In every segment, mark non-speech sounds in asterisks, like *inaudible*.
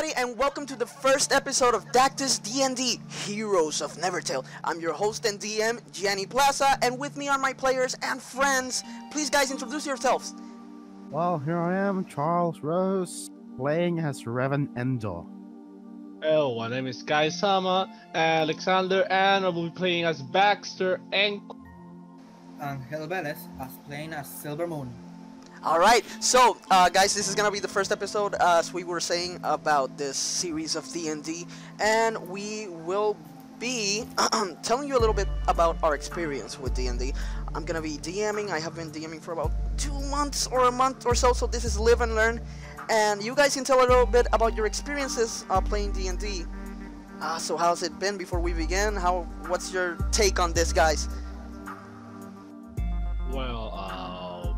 everybody, and welcome to the first episode of Dactus D&D Heroes of Nevertale. I'm your host and DM, Gianni Plaza, and with me are my players and friends. Please, guys, introduce yourselves. Well, here I am, Charles Rose, playing as Revan Endor. Hello, my name is Guy Sama Alexander, and I will be playing as Baxter and Angel Velez as playing as Silver Moon. All right, so uh, guys, this is gonna be the first episode, uh, as we were saying about this series of D&D, and we will be *clears throat* telling you a little bit about our experience with D&D. I'm gonna be DMing. I have been DMing for about two months or a month or so. So this is live and learn, and you guys can tell a little bit about your experiences uh, playing D&D. Uh, so how's it been before we begin? How? What's your take on this, guys? well,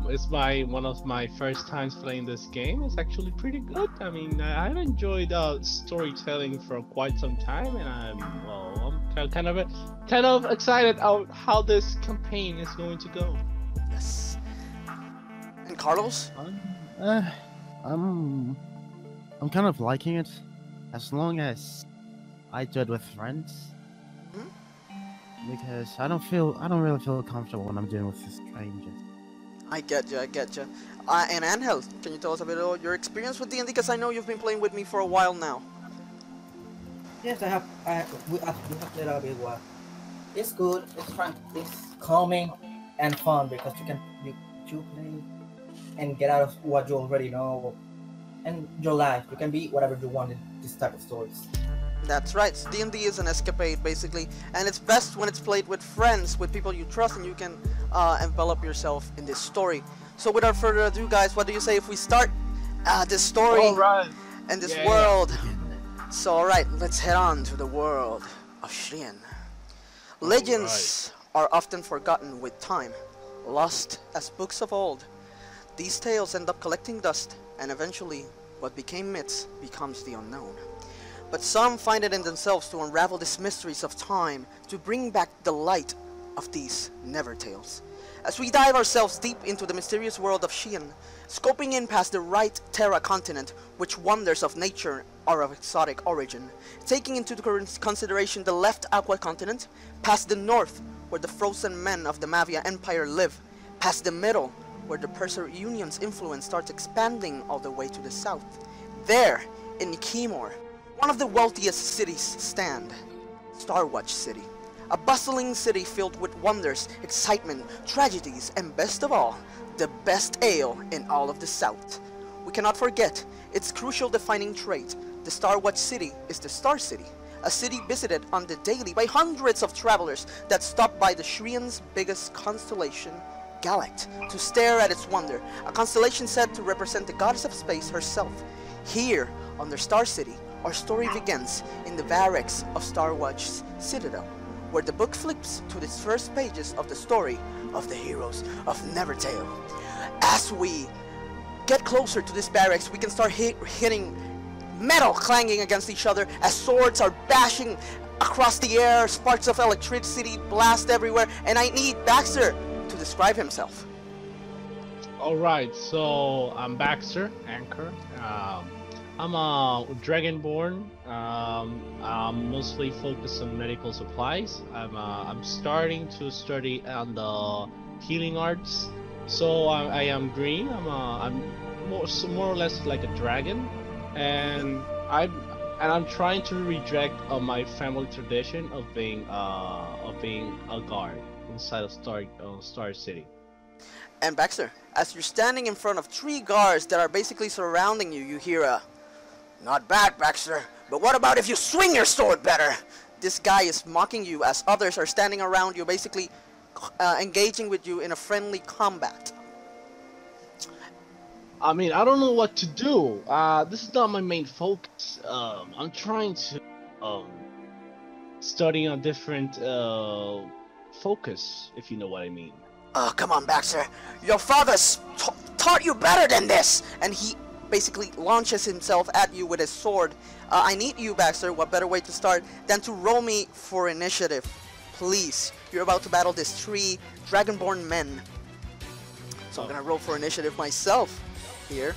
it's my one of my first times playing this game. It's actually pretty good. I mean, I- I've enjoyed uh, storytelling for quite some time, and I'm well, I'm kind of kind of excited about how this campaign is going to go. Yes. And Carlos? Uh, I'm, I'm kind of liking it, as long as I do it with friends. Hmm? Because I don't feel, I don't really feel comfortable when I'm doing with strangers. I get you. I get you. Uh, and Angel, can you tell us a bit about your experience with D&D? Because I know you've been playing with me for a while now. Yes, I have. I we, uh, we have played a bit while. It's good. It's fun. It's calming and fun because you can you, you play and get out of what you already know and your life. You can be whatever you want in this type of stories. That's right. D&D is an escapade, basically, and it's best when it's played with friends, with people you trust, and you can uh, envelop yourself in this story. So, without further ado, guys, what do you say if we start uh, this story right. and this Yeah. world? So, all right, let's head on to the world of Shrien. Legends are often forgotten with time, lost as books of old. These tales end up collecting dust, and eventually, what became myths becomes the unknown. But some find it in themselves to unravel these mysteries of time, to bring back the light of these never tales. As we dive ourselves deep into the mysterious world of Shrien, scoping in past the right Terra continent, which wonders of nature are of exotic origin, taking into consideration the left Aqua continent, past the north, where the frozen men of the Mavia Empire live, past the middle, where the Perser Union's influence starts expanding all the way to the south. There, in Kimor, one of the wealthiest cities stand, Starwatch City. A bustling city filled with wonders, excitement, tragedies, and best of all, the best ale in all of the South. We cannot forget its crucial defining trait. The Starwatch City is the Star City, a city visited on the daily by hundreds of travelers that stop by the Shrian's biggest constellation, Galact, to stare at its wonder, a constellation said to represent the goddess of space herself. Here, on the Star City, our story begins in the barracks of Starwatch's Citadel, where the book flips to the first pages of the story of the heroes of Nevertale. As we get closer to this barracks, we can start hit, hitting metal clanging against each other as swords are bashing across the air, sparks of electricity blast everywhere, and I need Baxter to describe himself. All right. So I'm Baxter, Anchor. Um, I'm a Dragonborn. Um, I'm mostly focused on medical supplies. I'm uh, I'm starting to study on the healing arts. So I, I am green. I'm uh, I'm more more or less like a dragon, and I'm and I'm trying to reject uh, my family tradition of being uh of being a guard inside of Star uh, Star City. And Baxter, as you're standing in front of three guards that are basically surrounding you, you hear a, Not bad, Baxter, but what about if you swing your sword better? This guy is mocking you as others are standing around you, basically uh, engaging with you in a friendly combat. I mean, I don't know what to do. Uh, this is not my main focus. Um, I'm trying to um, study on different uh, focus, if you know what I mean. Oh, come on, Baxter. Your father's ta- taught you better than this! And he basically launches himself at you with his sword. Uh, I need you, Baxter. What better way to start than to roll me for initiative? Please. You're about to battle these three Dragonborn men. So I'm gonna roll for initiative myself here.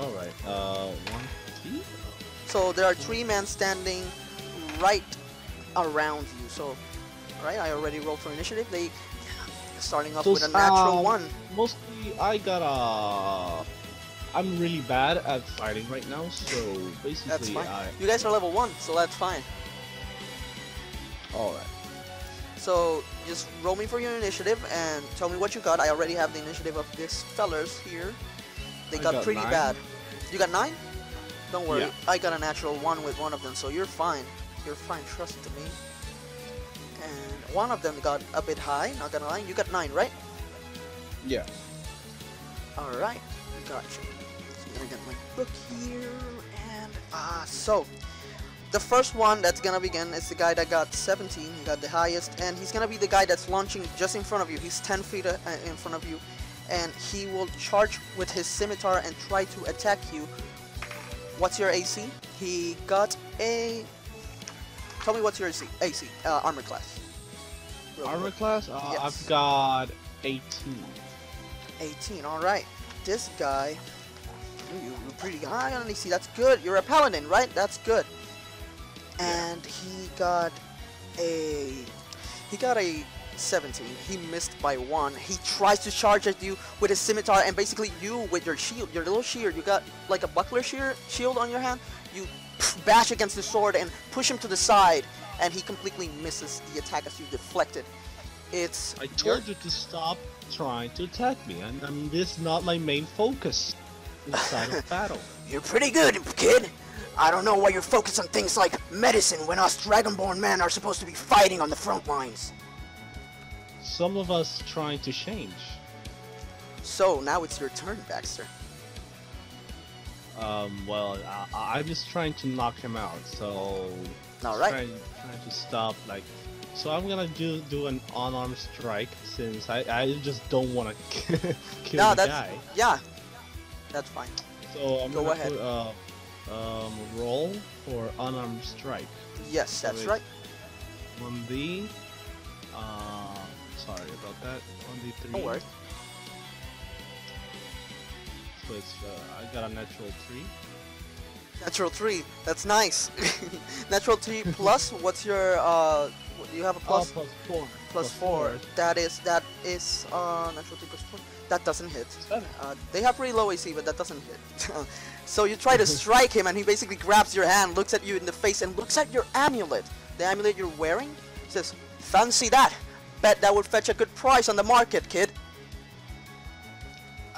All right. Uh, one, three. So there are three men standing right around you. So, right, I already rolled for initiative. They starting off with a natural um, one. Mostly, I got a. I'm really bad at fighting right now, so That's basically, fine. I. You guys are level one, so that's fine. All right. So just roll me for your initiative and tell me what you got. I already have the initiative of these fellers here. They got, got pretty nine. bad. You got nine? Don't worry. Yeah. I got a natural one with one of them, so you're fine. You're fine, trust me. And one of them got a bit high, not gonna lie. You got nine, right? Yeah. Alright, got I'm gonna get my book here, and ah, so the first one that's gonna begin is the guy that got 17. He got the highest, and he's gonna be the guy that's launching just in front of you. He's 10 feet uh, in front of you, and he will charge with his scimitar and try to attack you. What's your AC? He got a. Tell me what's your AC? AC uh, armor class. Real Armor quick. class? Uh, Yes. I've got 18. 18, alright. This guy, ooh, you- you're pretty high on AC, that's good. You're a paladin, right? That's good. And he got a, he got a 17. He missed by one. He tries to charge at you with his scimitar, and basically you with your shield, your little shield, you got like a buckler shear, shield on your hand, you bash against the sword and push him to the side, and he completely misses the attack as you deflect it. It's I your- told you to stop trying to attack me, and I mean, this is not my main focus inside of battle. *laughs* You're pretty good, kid. I don't know why you're focused on things like medicine when us Dragonborn men are supposed to be fighting on the front lines. Some of us trying to change. So now it's your turn, Baxter. Um, well, I, I'm just trying to knock him out, so All just right. trying, trying to stop like. So I'm gonna do do an unarmed strike since I, I just don't want to *laughs* kill No, the that's guy. yeah. That's fine. So I'm Go gonna ahead. put uh, um roll for unarmed strike. Yes, that's Wait. right. One D. Uh, sorry about that. One D three. Don't worry. So it's uh, I got a natural three. Natural three. That's nice. *laughs* Natural three plus. *laughs* What's your uh? You have a plus oh, plus four. plus four. That is that is uh natural three plus four. That doesn't hit. Uh, they have pretty low AC, but that doesn't hit. *laughs* so you try to *laughs* strike him, and he basically grabs your hand, looks at you in the face, and looks at your amulet. The amulet you're wearing says, "Fancy that? Bet that would fetch a good price on the market, kid."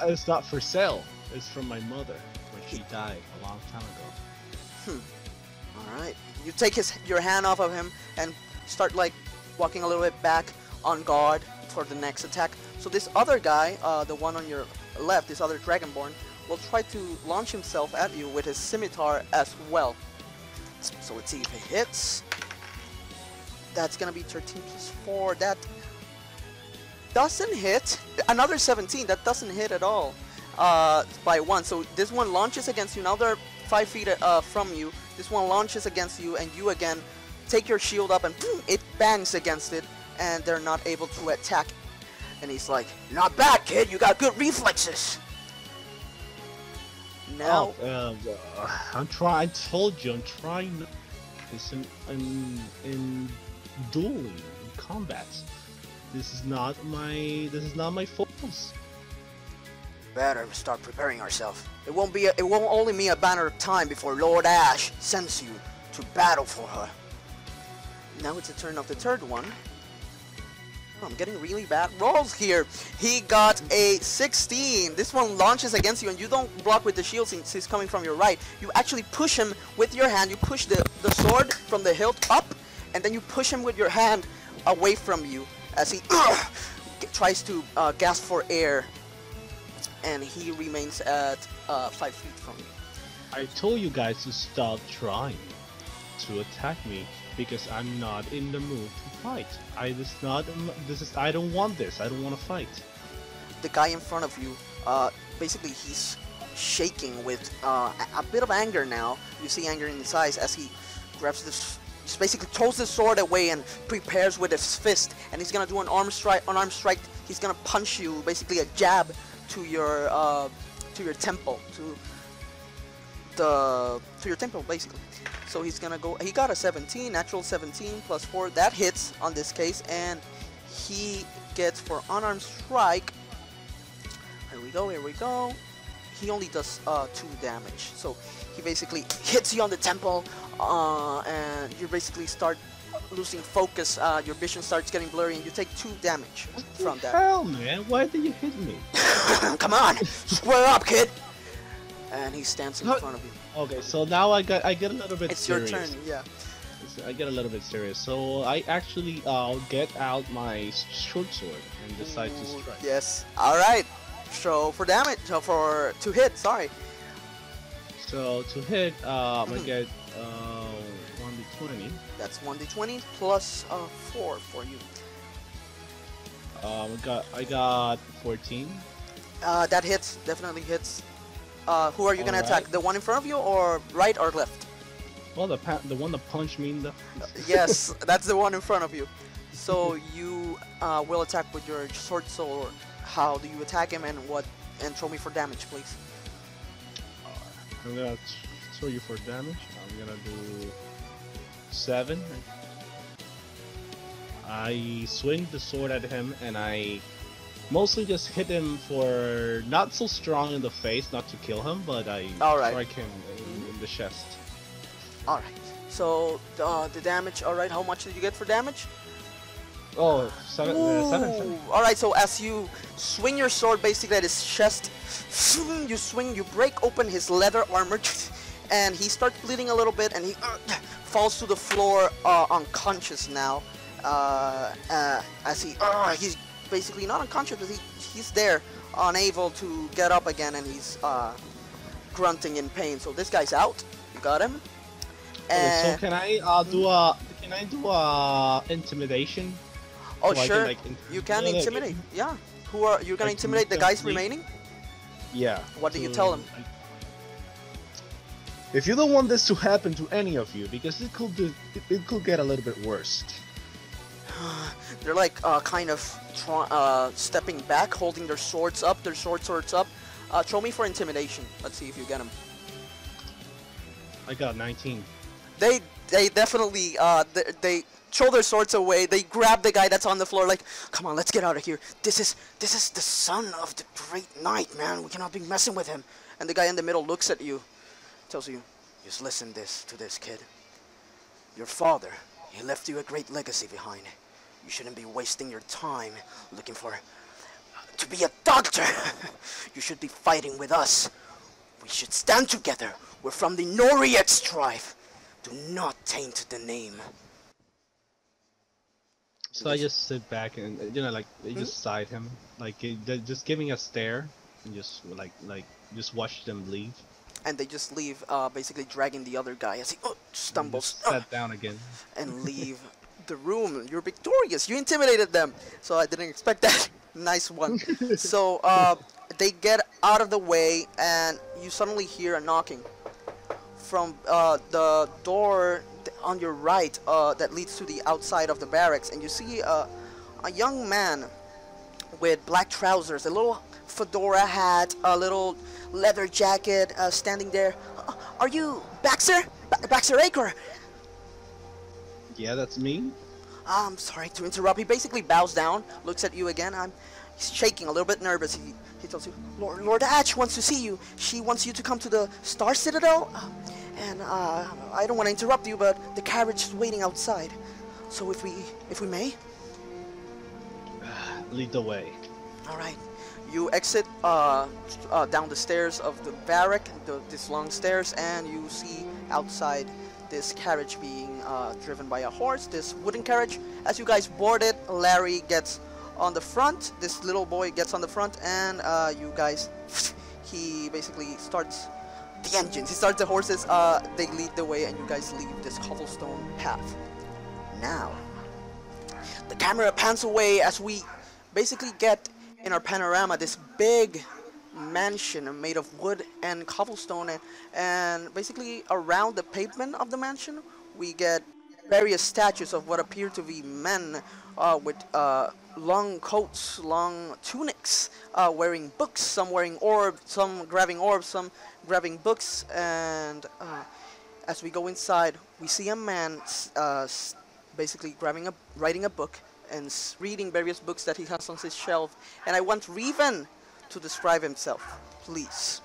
Uh, It's not for sale. It's from my mother when she died a long time ago. All right. You take his your hand off of him and start like walking a little bit back on guard for the next attack. So this other guy, uh, the one on your left, this other Dragonborn, will try to launch himself at you with his scimitar as well. So let's see if it hits. That's gonna be 13 plus 4. That doesn't hit. Another 17. That doesn't hit at all. Uh, by one. So this one launches against you. Now they're five feet uh, from you. This one launches against you, and you again take your shield up, and boom, it bangs against it, and they're not able to attack. And he's like, "Not bad, kid. You got good reflexes." Now, Oh, uh, uh, I'm trying. I told you, I'm trying. This in in in dueling, in combat. This is not my. This is not my focus. better start preparing ourselves. It won't be. A, it won't only be a matter of time before Lord Ash sends you to battle for her. Now it's the turn of the third one. I'm getting really bad rolls here. He got a 16. This one launches against you, and you don't block with the shield since he's coming from your right. You actually push him with your hand. You push the, the sword from the hilt up, and then you push him with your hand away from you as he *coughs* g- tries to uh, gasp for air. And he remains at uh, 5 feet from you. I told you guys to stop trying to attack me because I'm not in the mood to fight. I just not. This is. I don't want this. I don't want to fight. the guy in front of you, uh, basically he's shaking with uh, a, bit of anger now. You see anger in his eyes as he grabs this, just basically throws the sword away and prepares with his fist. And he's gonna do an arm strike. An arm strike. He's gonna punch you, basically a jab to your uh, to your temple. To the to your temple basically. So he's gonna go. He got a 17, natural 17 plus four. That hits on this case, and he gets for unarmed strike. Here we go. Here we go. He only does uh, two damage. So he basically hits you on the temple, uh, and you basically start losing focus. Uh, your vision starts getting blurry, and you take two damage from that. Hell, man, why did you hit me? *laughs* Come on, square up, kid. And he stands in front of you. Okay, so now I got I get a little bit serious. It's serious. your turn. Yeah. I get a little bit serious. So I actually uh, get out my short sword and decide to strike. Yes. All right. So for damage, so for to hit. Sorry. So to hit, um, I Mhm. get uh, 1d20. That's one d20 plus uh, four for you. Um, I got I got 14. Uh, that hits. Definitely hits. Uh, who are you gonna attack? The one in front of you, or right or left? Well, the pa- the one that punched me in the. *laughs* yes, that's the one in front of you. So you uh, will attack with your sword sword. How do you attack him, and what? And throw me for damage, please. I'm gonna throw you for damage. I'm gonna do seven. I swing the sword at him, and I mostly just hit him for not so strong in the face, not to kill him, but I All right. strike him in, in the chest. All right. So uh, the damage. All right. How much did you get for damage? Oh, seven, uh, seven, seven. All right. So as you swing your sword basically at his chest, *sniffs* you swing, you break open his leather armor, *sniffs* and he starts bleeding a little bit, and he uh, *sniffs* falls to the floor uh, unconscious now. Uh, uh, as he, uh, he's basically not unconscious, but he, he's there, unable to get up again, and he's uh, grunting in pain. So this guy's out. You got him. Okay, so can I uh, do a can I do a intimidation? oh so sure, like, int- you can like, intimidate. Yeah. Who are you gonna like intimidate the guys remaining? Yeah. What do you tell them? If you don't want this to happen to any of you, because it could do, it, it could get a little bit worse. *sighs* *sighs* *sighs* They're like uh, kind of uh, stepping back, holding their swords up, their sword swords up. Uh, throw me for intimidation. Let's see if you get them. I got 19. They they definitely uh, they, they throw their swords away. They grab the guy that's on the floor, like, come on, let's get out of here. This is this is the son of the great knight, man. We cannot be messing with him. And the guy in the middle looks at you, tells you, just listen this to this kid. Your father, he left you a great legacy behind. You shouldn't be wasting your time looking for to be a doctor. *laughs* you should be fighting with us. We should stand together. We're from the Noriex tribe. Do not taint the name. So I just sit back and uh, you know, like just side him, like uh, just giving a stare, and just like like just watch them leave. And they just leave, uh, basically dragging the other guy as he uh, and stumbles uh, sat down again. and leave *laughs* the room. You're victorious. You intimidated them. So I didn't expect that. *laughs* nice one. *laughs* so uh, they get out of the way, and you suddenly hear a knocking from uh, the door on your right uh, that leads to the outside of the barracks, and you see uh, a young man with black trousers, a little fedora hat, a little leather jacket, uh, standing there. Uh, are you Baxter? Ba- Baxter Acre? Yeah, that's me. I'm sorry to interrupt. He basically bows down, looks at you again. I'm he's shaking, a little bit nervous. He he tells you, Lord, Lord Ash wants to see you. She wants you to come to the Star Citadel, uh, and uh, I don't want to interrupt you, but the carriage is waiting outside. So if we if we may, Lead the way. all right. You exit uh, uh, down the stairs of the barrack, the, this long stairs, and you see outside this carriage being uh, driven by a horse, this wooden carriage. As you guys board it, Larry gets on the front, this little boy gets on the front, and uh, you guys, *laughs* he basically starts the engines, he starts the horses, uh, they lead the way, and you guys leave this cobblestone path. Now, the camera pans away as we basically get in our panorama this big mansion made of wood and cobblestone and, and basically around the pavement of the mansion we get various statues of what appear to be men uh, with uh, long coats, long tunics, uh, wearing books, some wearing orbs, some grabbing orbs, some grabbing books, and uh, as we go inside, we see a man uh, basically grabbing a, writing a book and reading various books that he has on his shelf. And I want Revan to describe himself, please.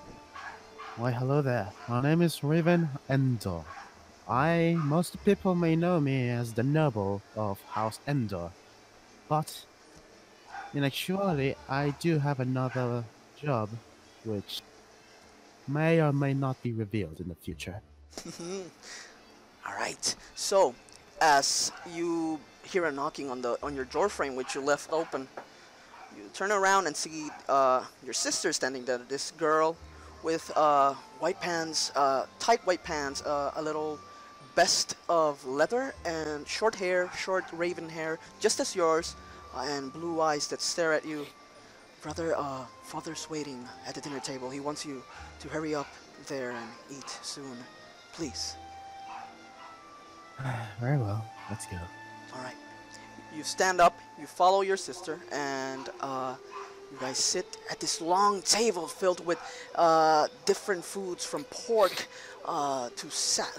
Why, hello there. My name is Raven Endor. I, most people may know me as the noble of House Endor, but in actuality, I do have another job, which may or may not be revealed in the future. *laughs* All right. So, as you hear a knocking on the on your door frame, which you left open, you turn around and see uh, your sister standing there. This girl with uh, white pants, uh, tight white pants, uh, a little vest of leather, and short hair, short raven hair, just as yours, uh, and blue eyes that stare at you. Brother, uh, father's waiting at the dinner table. He wants you to hurry up there and eat soon. Please. *sighs* Very well, let's go. All right. You stand up, you follow your sister, and uh, you guys sit at this long table filled with uh, different foods from pork uh, to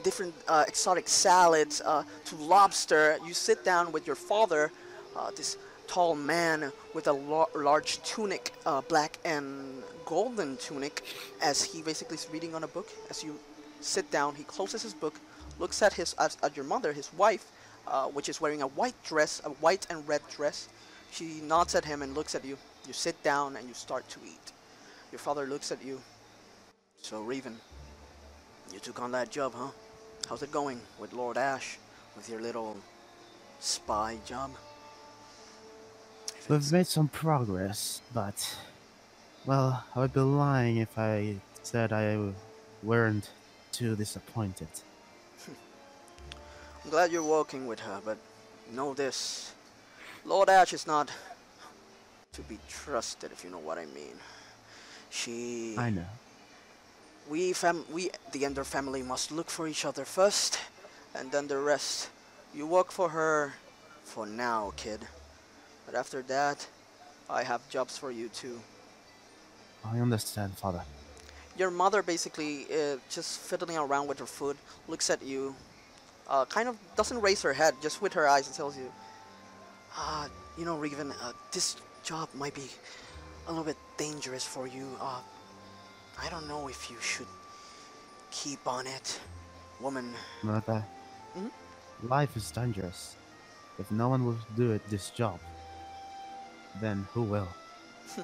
different uh, exotic salads uh, to lobster. You sit down with your father, uh, this tall man with a lar- large tunic, black and golden tunic, as he basically is reading on a book. As you sit down, he closes his book, looks at his at your mother, his wife, uh, which is wearing a white dress, a white and red dress. She nods at him and looks at you. You sit down and you start to eat. Your father looks at you. So, Raven, you took on that job, huh? How's it going with Lord Ash, with your little spy job? We've made some progress, but. Well, I would be lying if I said I weren't too disappointed. I'm glad you're working with her, but know this. Lord Ash is not to be trusted, if you know what I mean. She... I know. We, fam- we, the Endor family, must look for each other first, and then the rest. You work for her for now, kid. But after that, I have jobs for you too. I understand, father. Your mother basically uh, just fiddling around with her food, looks at you, uh, kind of doesn't raise her head, just with her eyes, and tells you, uh, you know, Regan, uh, this job might be a little bit dangerous for you. Uh, I don't know if you should keep on it. Woman, Mother, Mhm. life is dangerous. If no one will do it this job, then who will? *laughs*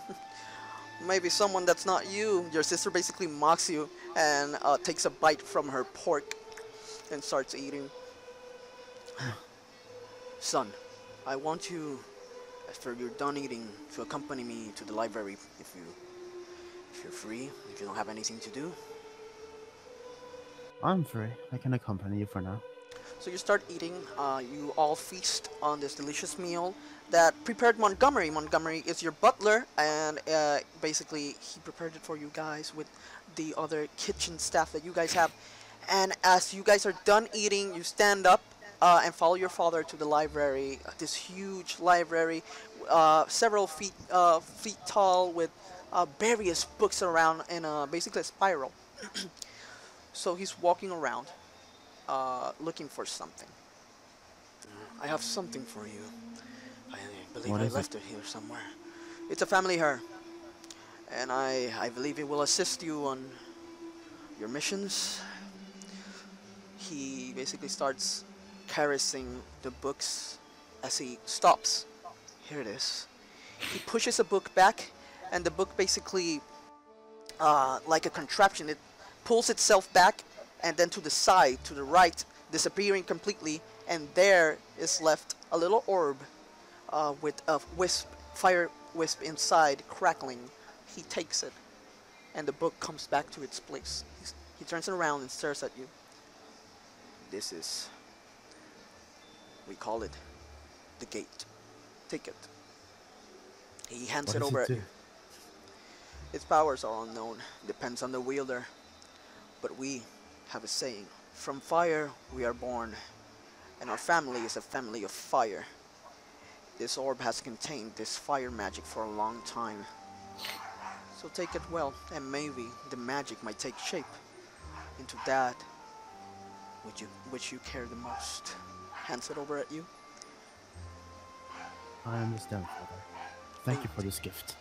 maybe someone that's not you. Your sister basically mocks you and uh, takes a bite from her pork and starts eating. Son, I want you, after you're done eating, to accompany me to the library if you, if you're free, if you don't have anything to do. I'm free. I can accompany you for now. So you start eating. Uh, you all feast on this delicious meal that prepared Montgomery. Montgomery is your butler, and uh, basically he prepared it for you guys with the other kitchen staff that you guys have. And as you guys are done eating, you stand up uh, and follow your father to the library. This huge library, uh, several feet uh, feet tall, with uh, various books around in a, basically a spiral. *clears throat* so he's walking around uh, looking for something. I have something for you. I believe What I is it? left it? here somewhere. It's a family hair, and I I believe it will assist you on your missions. He basically starts caressing the books as he stops. Here it is. He pushes a book back, and the book basically, uh, like a contraption, it pulls itself back and then to the side, to the right, disappearing completely, and there is left a little orb uh, with a wisp, fire wisp inside, crackling. He takes it, and the book comes back to its place. He's, he turns it around and stares at you. This is, we call it, the gate. ticket. He hands What it over it. Its powers are unknown, depends on the wielder. But we have a saying from fire we are born, and our family is a family of fire. This orb has contained this fire magic for a long time. So take it well, and maybe the magic might take shape into that which you which you care the most. Hands it over at you. I understand, Father. Thank you for this gift.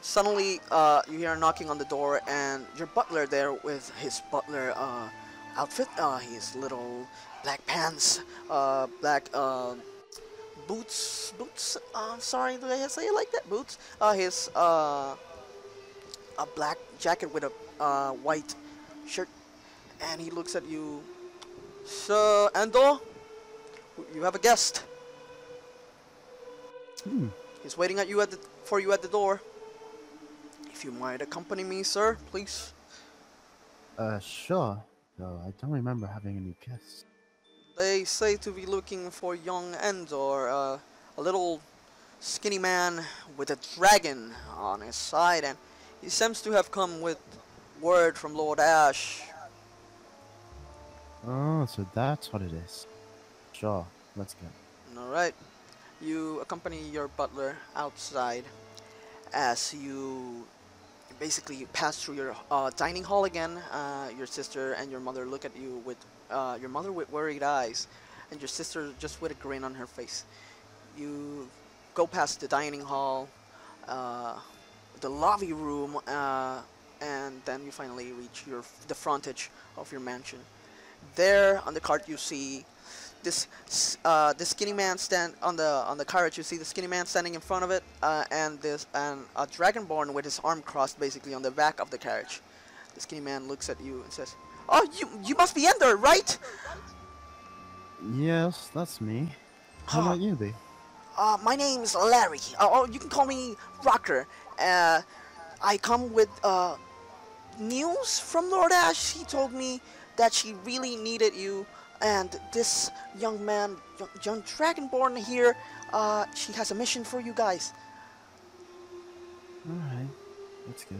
Suddenly, uh, you hear a knocking on the door, and your butler there with his butler uh, outfit. Uh, his little black pants, uh, black uh, boots. Boots. Uh, sorry, did I say it like that? Boots. Uh, his uh, a black jacket with a uh, white shirt, and he looks at you. Sir Endor, you have a guest. Hmm. He's waiting at you at the for you at the door. If you might accompany me, sir, please. Uh, sure. Though I don't remember having any guests. They say to be looking for young Endor, uh, a little skinny man with a dragon on his side, and he seems to have come with word from Lord Ash. Oh, so that's what it is. Sure, let's go. Alright. You accompany your butler outside as you basically pass through your uh, dining hall again. Uh, your sister and your mother look at you with uh, your mother with worried eyes, and your sister just with a grin on her face. You go past the dining hall, uh, the lobby room, uh, and then you finally reach your the frontage of your mansion. There on the cart you see this uh, this skinny man stand on the on the carriage. You see the skinny man standing in front of it, uh, and this and a dragonborn with his arm crossed, basically on the back of the carriage. The skinny man looks at you and says, "Oh, you you must be Endor, right? Yes, that's me. How Huh. about you, B? Uh, my name's Larry. Uh, oh, you can call me Rocker. Uh, I come with uh, news from Lord Ash. He told me that she really needed you, and this young man, young, Dragonborn here, uh, she has a mission for you guys. Alright, let's go.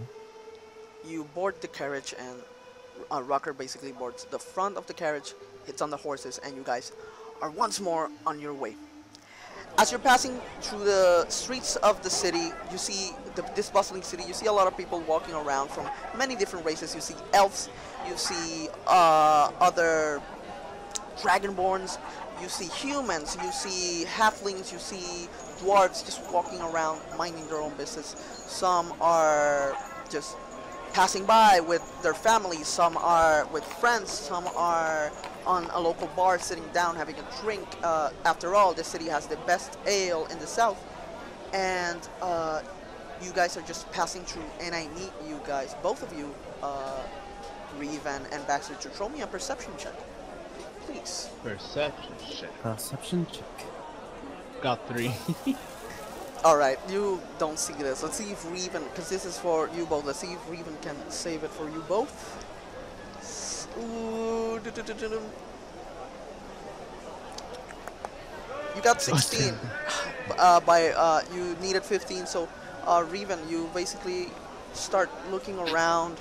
You board the carriage, and uh, Rocker basically boards the front of the carriage, hits on the horses, and you guys are once more on your way. As you're passing through the streets of the city, you see the, this bustling city. You see a lot of people walking around from many different races. You see elves, you see uh, other dragonborns, you see humans, you see halflings, you see dwarves just walking around minding their own business. Some are just passing by with their families, some are with friends, some are on a local bar sitting down having a drink. Uh, after all, the city has the best ale in the south. And uh, you guys are just passing through, and I need you guys, both of you, uh, Revan and Baxter, to throw me a perception check. Please. Perception check. Perception check. Got three. *laughs* Alright, you don't see this. Let's see if Revan, because this is for you both. Let's see if Revan can save it for you both. Ooh, du- du- du- du- dum. You got 16. *laughs* uh, by uh, you needed 15, so uh, Revan, you basically start looking around,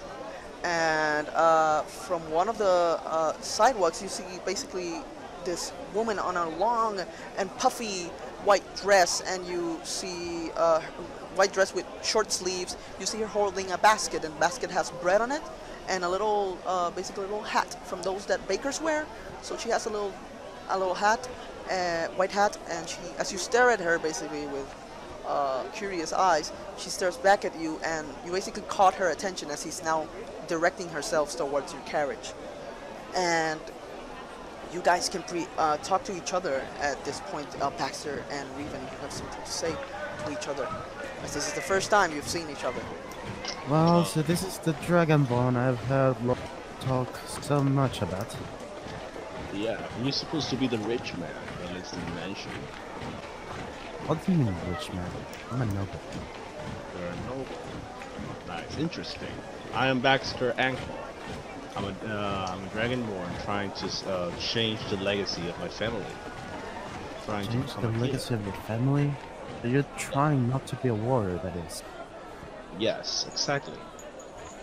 and uh, from one of the uh, sidewalks, you see basically this woman on a long and puffy white dress, and you see uh, white dress with short sleeves. You see her holding a basket, and the basket has bread on it, and a little, uh, basically a little hat from those that bakers wear. So she has a little, a little hat, uh, white hat, and she, as you stare at her, basically with uh, curious eyes, she stares back at you, and you basically caught her attention as he's now directing herself towards your carriage, and you guys can pre- uh, talk to each other at this point. Uh, Baxter and Revan, you have something to say to each other, as this is the first time you've seen each other. Well, so this is the Dragonborn I've heard lo- talk so much about. yeah, you're supposed to be the rich man that lives in the mansion. What do you mean, rich man? I'm a noble. You're a noble. Nice, interesting. I am Baxter Ankle. I'm a, uh, I'm a dragonborn trying to uh, change the legacy of my family. Trying to Change to the legacy of your family? So you're trying not to be a warrior, that is. Yes, exactly.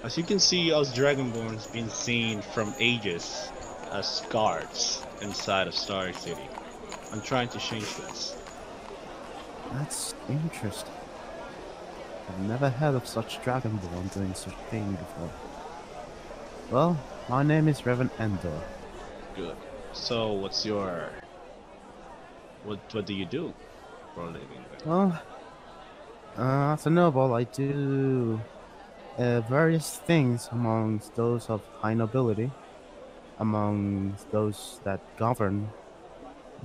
As you can see, us dragonborns been seen from ages as guards inside of Star City. I'm trying to change this. That's interesting. I've never heard of such Dragonborn doing such thing before. Well, my name is Reverend Endor. Good. So, what's your what What do you do for a living? Well, uh, as a noble, I do uh, various things amongst those of high nobility, among those that govern.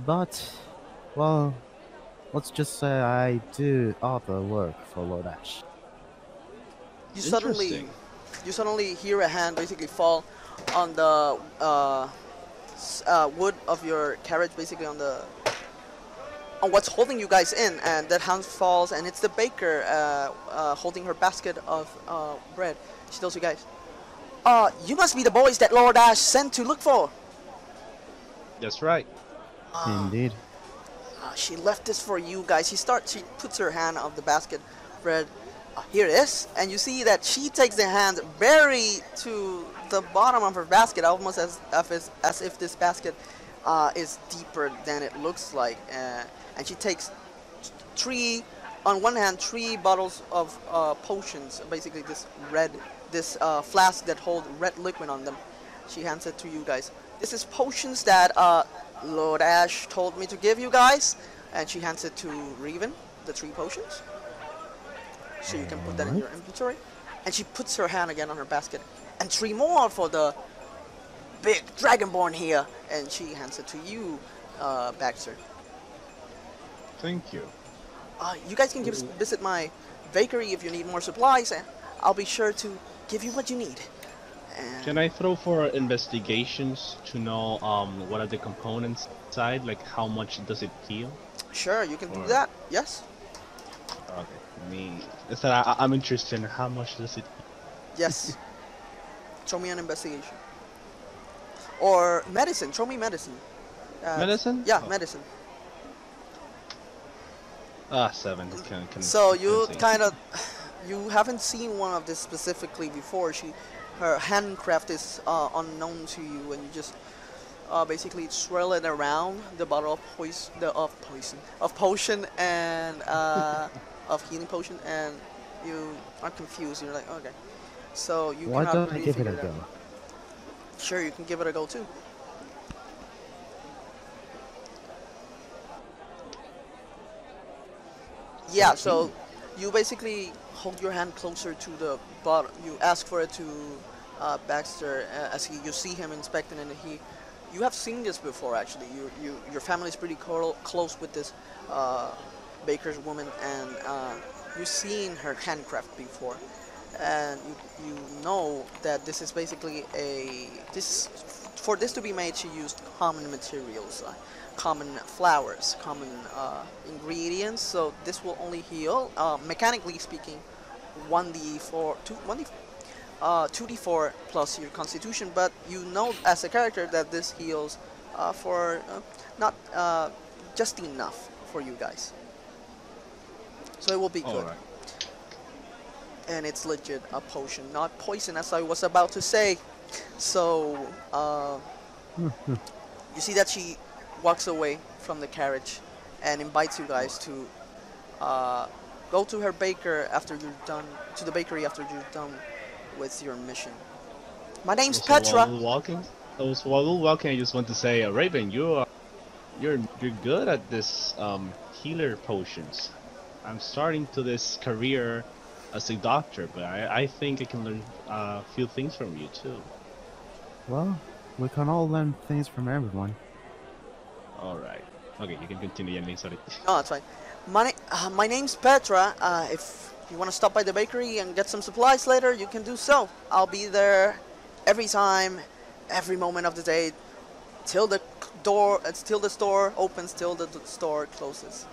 But, well, let's just say I do other work for Lord Ash. You suddenly, you suddenly hear a hand basically fall on the uh, uh, wood of your carriage, basically on the on what's holding you guys in, and that hand falls, and it's the baker uh, uh, holding her basket of uh, bread. She tells you guys, "Uh, you must be the boys that Lord Ash sent to look for." That's right. "Ah, Indeed. Uh, she left this for you guys. She starts. She puts her hand on the basket, bread. Uh, here it is, and you see that she takes the hand very to the bottom of her basket, almost as if as if this basket uh, is deeper than it looks like. Uh, and she takes three, on one hand, three bottles of uh, potions, basically this red, this uh, flask that hold red liquid on them. She hands it to you guys. This is potions that Lord Ash told me to give you guys, and she hands it to Revan, the three potions. So you can put that in your inventory. And she puts her hand again on her basket, and three more for the big dragonborn here. And she hands it to you, uh, Baxter. Thank you. Uh, you guys can give, visit my bakery if you need more supplies, and I'll be sure to give you what you need. And Can I throw for investigations to know um what are the components inside? Like how much does it heal? Sure, you can do that. Yes. Okay. Me. Is that I, I'm interested in how much does it? *laughs* Yes. Show me an investigation. Or medicine. Show me medicine. Uh, Medicine? Yeah, Oh. medicine. Ah, seven. Can, can, So you kind of, you haven't seen one of this specifically before. She, her handcraft is uh, unknown to you, and you just uh, basically swirl it around the bottle of poison, the of poison, of potion and uh, *laughs* of healing potion, and you are confused. You're like, okay. So you Why cannot don't I give it a out. go? Sure, you can give it a go too. Yeah, so you basically hold your hand closer to the bottom. You ask for it to uh, Baxter uh, as he, you see him inspecting, and he, you have seen this before actually. You, you, your family is pretty clo- close with this uh, baker's woman, and uh, you've seen her handcraft before, and you, you know that this is basically a this for this to be made. She used common materials. Uh, common flowers, common uh, ingredients. So this will only heal, uh, mechanically speaking, 1d4, 2, 1d, uh, 2d4 plus your constitution. But you know as a character that this heals uh, for uh, not uh, just enough for you guys. So it will be good. Alright. And it's legit a potion, not poison, as I was about to say. So, *laughs* uh, you see that she walks away from the carriage and invites you guys to uh, go to her baker after you're done to the bakery after you're done with your mission. My name's So Petra. While we're walking, so so while we're walking, I just want to say, uh, Raven, you are, you're you're good at this um, healer potions. I'm starting to this career as a doctor, but I, I think I can learn uh, a few things from you too. Well, we can all learn things from everyone. All right. Okay, you can continue, Yanni. Sorry. No, that's fine. My, na- uh, my name's Petra. Uh, if you want to stop by the bakery and get some supplies later, you can do so. I'll be there every time, every moment of the day, till the door, uh, till the store opens, till the store closes.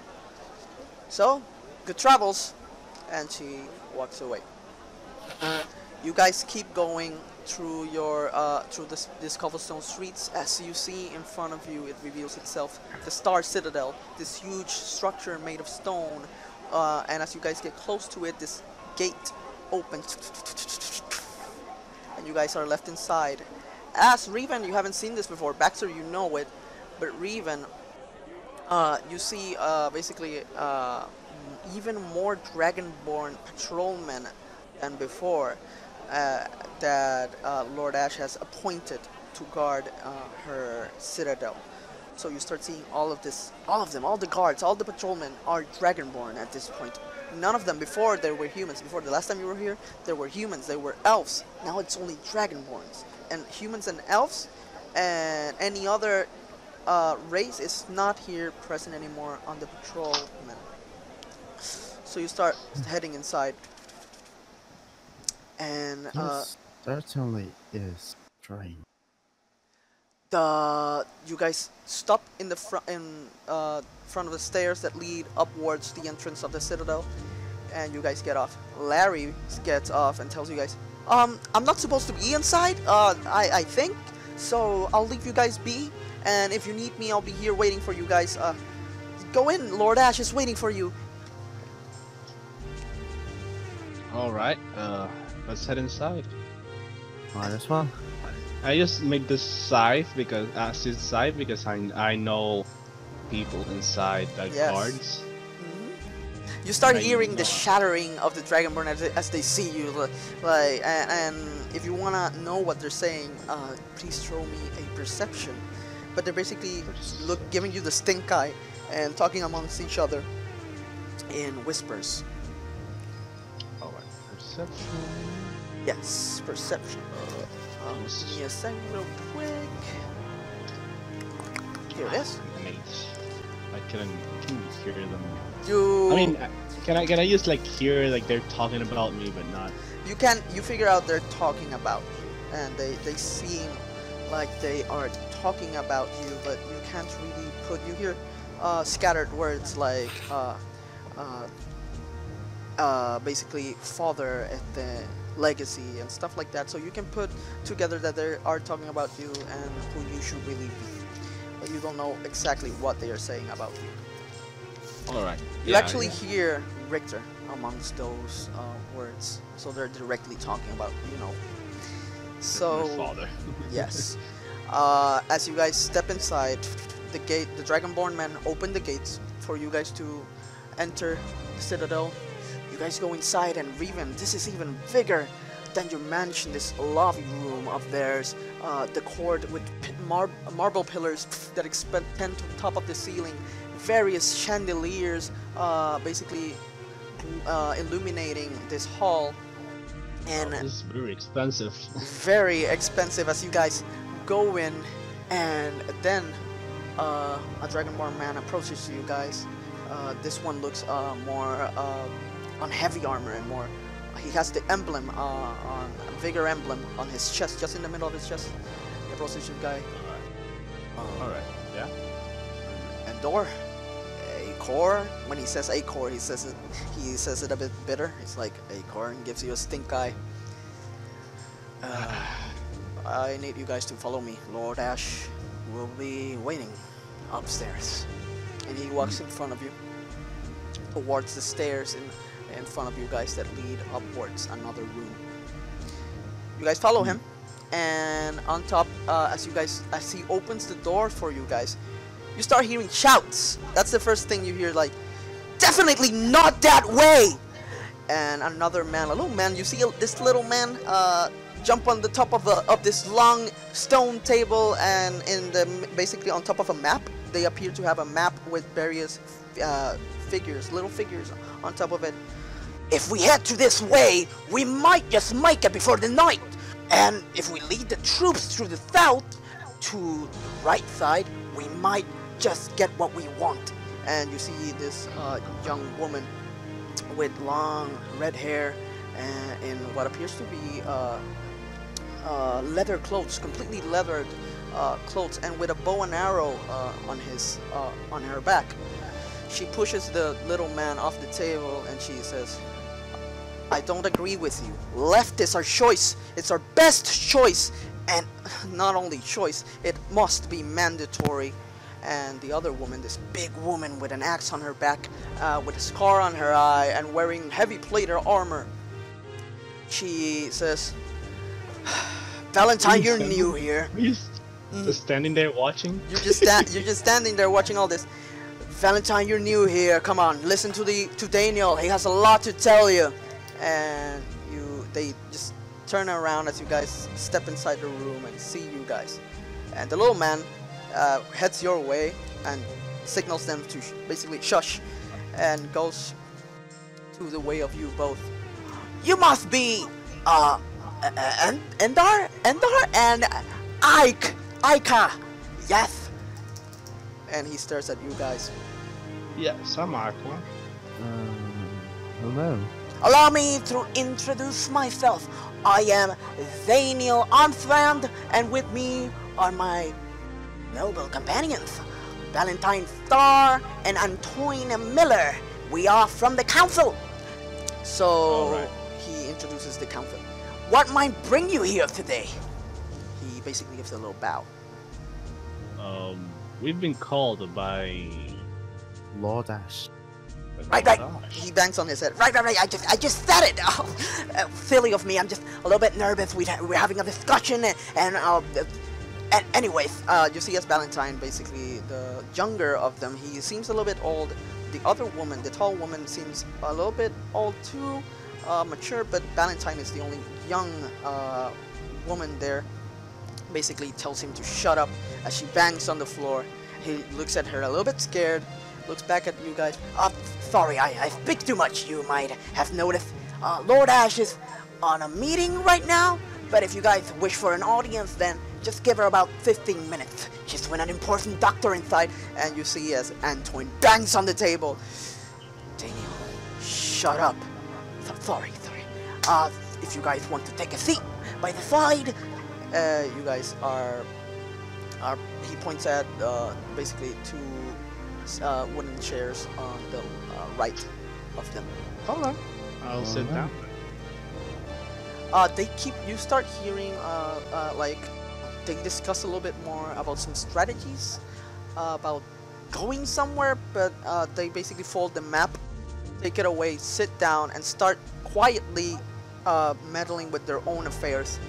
So, good travels. And she walks away. You guys keep going through your uh, through this this cobblestone streets. As you see in front of you, it reveals itself the Star Citadel, this huge structure made of stone. Uh, and as you guys get close to it, this gate opens, and you guys are left inside. as Revan, you haven't seen this before. Baxter, you know it, but Revan, uh, you see uh, basically uh, even more Dragonborn patrolmen than before uh, that uh, Lord Ash has appointed to guard her citadel. So you start seeing all of this, all of them, all the guards, all the patrolmen are Dragonborn at this point. None of them before there were humans. Before the last time you were here, there were humans, there were elves. Now it's only Dragonborns. And humans and elves and any other uh, race is not here present anymore on the patrolmen. So you start heading inside. And uh, certainly is strange. The you guys stop in the front in uh, front of the stairs that lead upwards the entrance of the citadel, and you guys get off. Larry gets off and tells you guys, "Um, I'm not supposed to be inside. Uh, I I think so. I'll leave you guys be, and if you need me, I'll be here waiting for you guys. Uh, go in. Lord Ash is waiting for you. All right. Uh, let's head inside. Might as well. I just made this scythe because uh, this scythe because I I know people inside the Yes. guards. You start I hearing the shattering of the Dragonborn as they, as they see you, like, and, and if you wanna know what they're saying, uh, please throw me a perception. But they're basically look giving you the stink eye and talking amongst each other in whispers. Right. Perception. Yes, perception. Um, me a second, real quick. Here it is. Mate. I can can you hear them. You. I mean, uh, can I can I just like hear like they're talking about me but not? you can you figure out they're talking about you and they they seem like they are talking about you but you can't really put you hear uh, scattered words like uh, uh, uh, basically father at the legacy and stuff like that so you can put together that they are talking about you and who you should really be but you don't know exactly what they are saying about you All right. you Yeah, actually yeah. hear Richter amongst those uh, words, so they're directly talking about you know. So father. *laughs* yes, uh, as you guys step inside, the gate, the Dragonborn men open the gates for you guys to enter the Citadel. You guys go inside, and Revan, this is even bigger than your mansion. This lobby room of theirs, uh, decored with mar- marble pillars that expand to the top of the ceiling, various chandeliers, uh, basically uh, illuminating this hall, and Oh, is very expensive. *laughs* very expensive as you guys go in and then uh, a dragonborn man approaches you guys uh, this one looks uh, more uh, on heavy armor and more. He has the emblem uh, on vigor emblem on his chest just in the middle of his chest. He approaches you guy All right. Yeah. Endor Acor. When he says Acor he says it he says it a bit bitter. It's like Acor and gives you a stink eye. Uh, I need you guys to follow me. Lord Ash will be waiting upstairs. And he walks in front of you towards the stairs in, in front of you guys that lead upwards another room you guys follow him and on top uh, as you guys as he opens the door for you guys you start hearing shouts. That's the first thing you hear, like, definitely not that way! And another man, a little man, you see this little man uh, jump on the top of, a, of this long stone table and in the basically on top of a map. They appear to have a map with various uh, figures, little figures on top of it. If we head to this way, we might just make it before the night. And if we lead the troops through the south to the right side, we might just get what we want. And you see this uh, young woman with long red hair and in what appears to be uh, uh, leather clothes, completely leathered uh, clothes, and with a bow and arrow uh, on his uh, on her back. She pushes the little man off the table and she says, I don't agree with you. Left is our choice. It's our best choice. And *laughs* not only choice, it must be mandatory. And the other woman, this big woman with an axe on her back, uh, with a scar on her eye, and wearing heavy plater armor, she says, *sighs* Valentine, you're new here. Just standing there watching. You're just *laughs* you're just standing there watching all this. Valentine, you're new here. Come on, listen to the to Daniel. He has a lot to tell you. And you they just turn around as you guys step inside the room and see you guys. And the little man uh, heads your way and signals them to sh- basically shush and goes to the way of you both. You must be uh uh, En- Endar Endar and Ike Ika. Yes. And he stares at you guys. Yes, I'm Aqua. Um, hello. Allow me to introduce myself. I am Daniel Armstrong, and with me are my noble companions, Valentine Starr and Antoine Miller. We are from the council. So Alright. he introduces the council. What might bring you here today? He basically gives a little bow. Um, we've been called by. Lord Ash. Right, right. He bangs on his head. Right, right, right. I just, I just said it. *laughs* Oh, uh, silly of me. I'm just a little bit nervous. We we're having a discussion, and, and uh, and anyways, uh, you see as Valentine, basically the younger of them. He seems a little bit old. The other woman, the tall woman, seems a little bit old too, uh, mature. But Valentine is the only young uh, woman there. Basically, tells him to shut up as she bangs on the floor. He looks at her a little bit scared looks back at you guys. Uh, sorry, I, I speak too much, you might have noticed. Uh, Lord Ash is on a meeting right now, but if you guys wish for an audience, then just give her about 15 minutes. She's with an important doctor inside, and you see as Antoine bangs on the table. Daniel, shut up. So, sorry, sorry. Uh, if you guys want to take a seat by the side, uh, you guys are are he points at uh, basically two uh, wooden chairs on the right of them. Alright. I'll sit Alright. down. Uh, they keep you start hearing uh, uh, like they discuss a little bit more about some strategies uh, about going somewhere, but uh, they basically fold the map, take it away, sit down, and start quietly uh, meddling with their own affairs.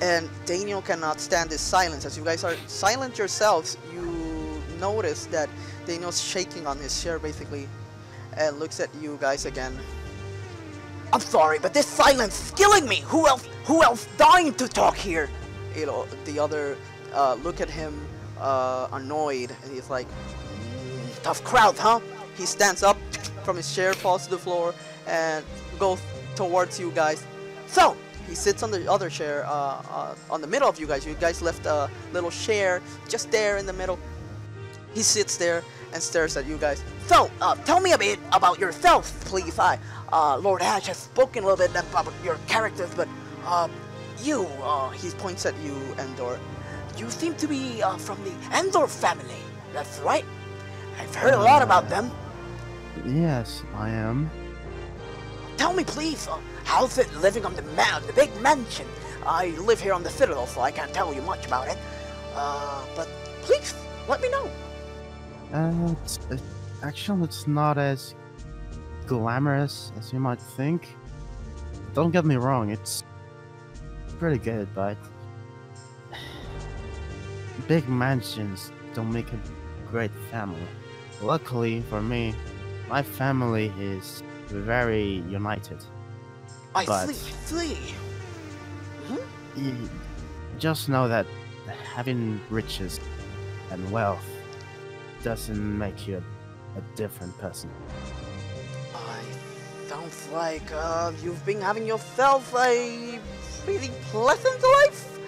And Daniel cannot stand this silence. As you guys are silent yourselves, you notice that Daniel's shaking on his chair basically, and looks at you guys again. I'm sorry, but this silence is killing me. Who else? Who else dying to talk here? You know, the other uh, look at him, uh, annoyed, and he's like, "Mm, "Tough crowd, huh?" He stands up from his chair, falls to the floor, and goes towards you guys. So he sits on the other chair, uh, uh, on the middle of you guys. You guys left a little chair just there in the middle. He sits there and stares at you guys. So, uh, tell me a bit about yourself, please. I, uh, Lord Ash has spoken a little bit about your characters, but, uh, you, uh, he points at you, Endor. You seem to be, uh, from the Endor family. That's right. I've heard a lot about them. Yes, I am. Tell me, please, uh, how's it living on the ma- the big mansion? I live here on the Citadel, so I can't tell you much about it. Uh, but please, let me know. Uh, it's, it, actually, it's not as glamorous as you might think. Don't get me wrong, it's pretty good, but *sighs* big mansions don't make a great family. Luckily for me, my family is very united. I But- flee, flee. Y- Just know that having riches and wealth doesn't make you a, a different person. I sounds like uh, you've been having yourself a pretty pleasant life.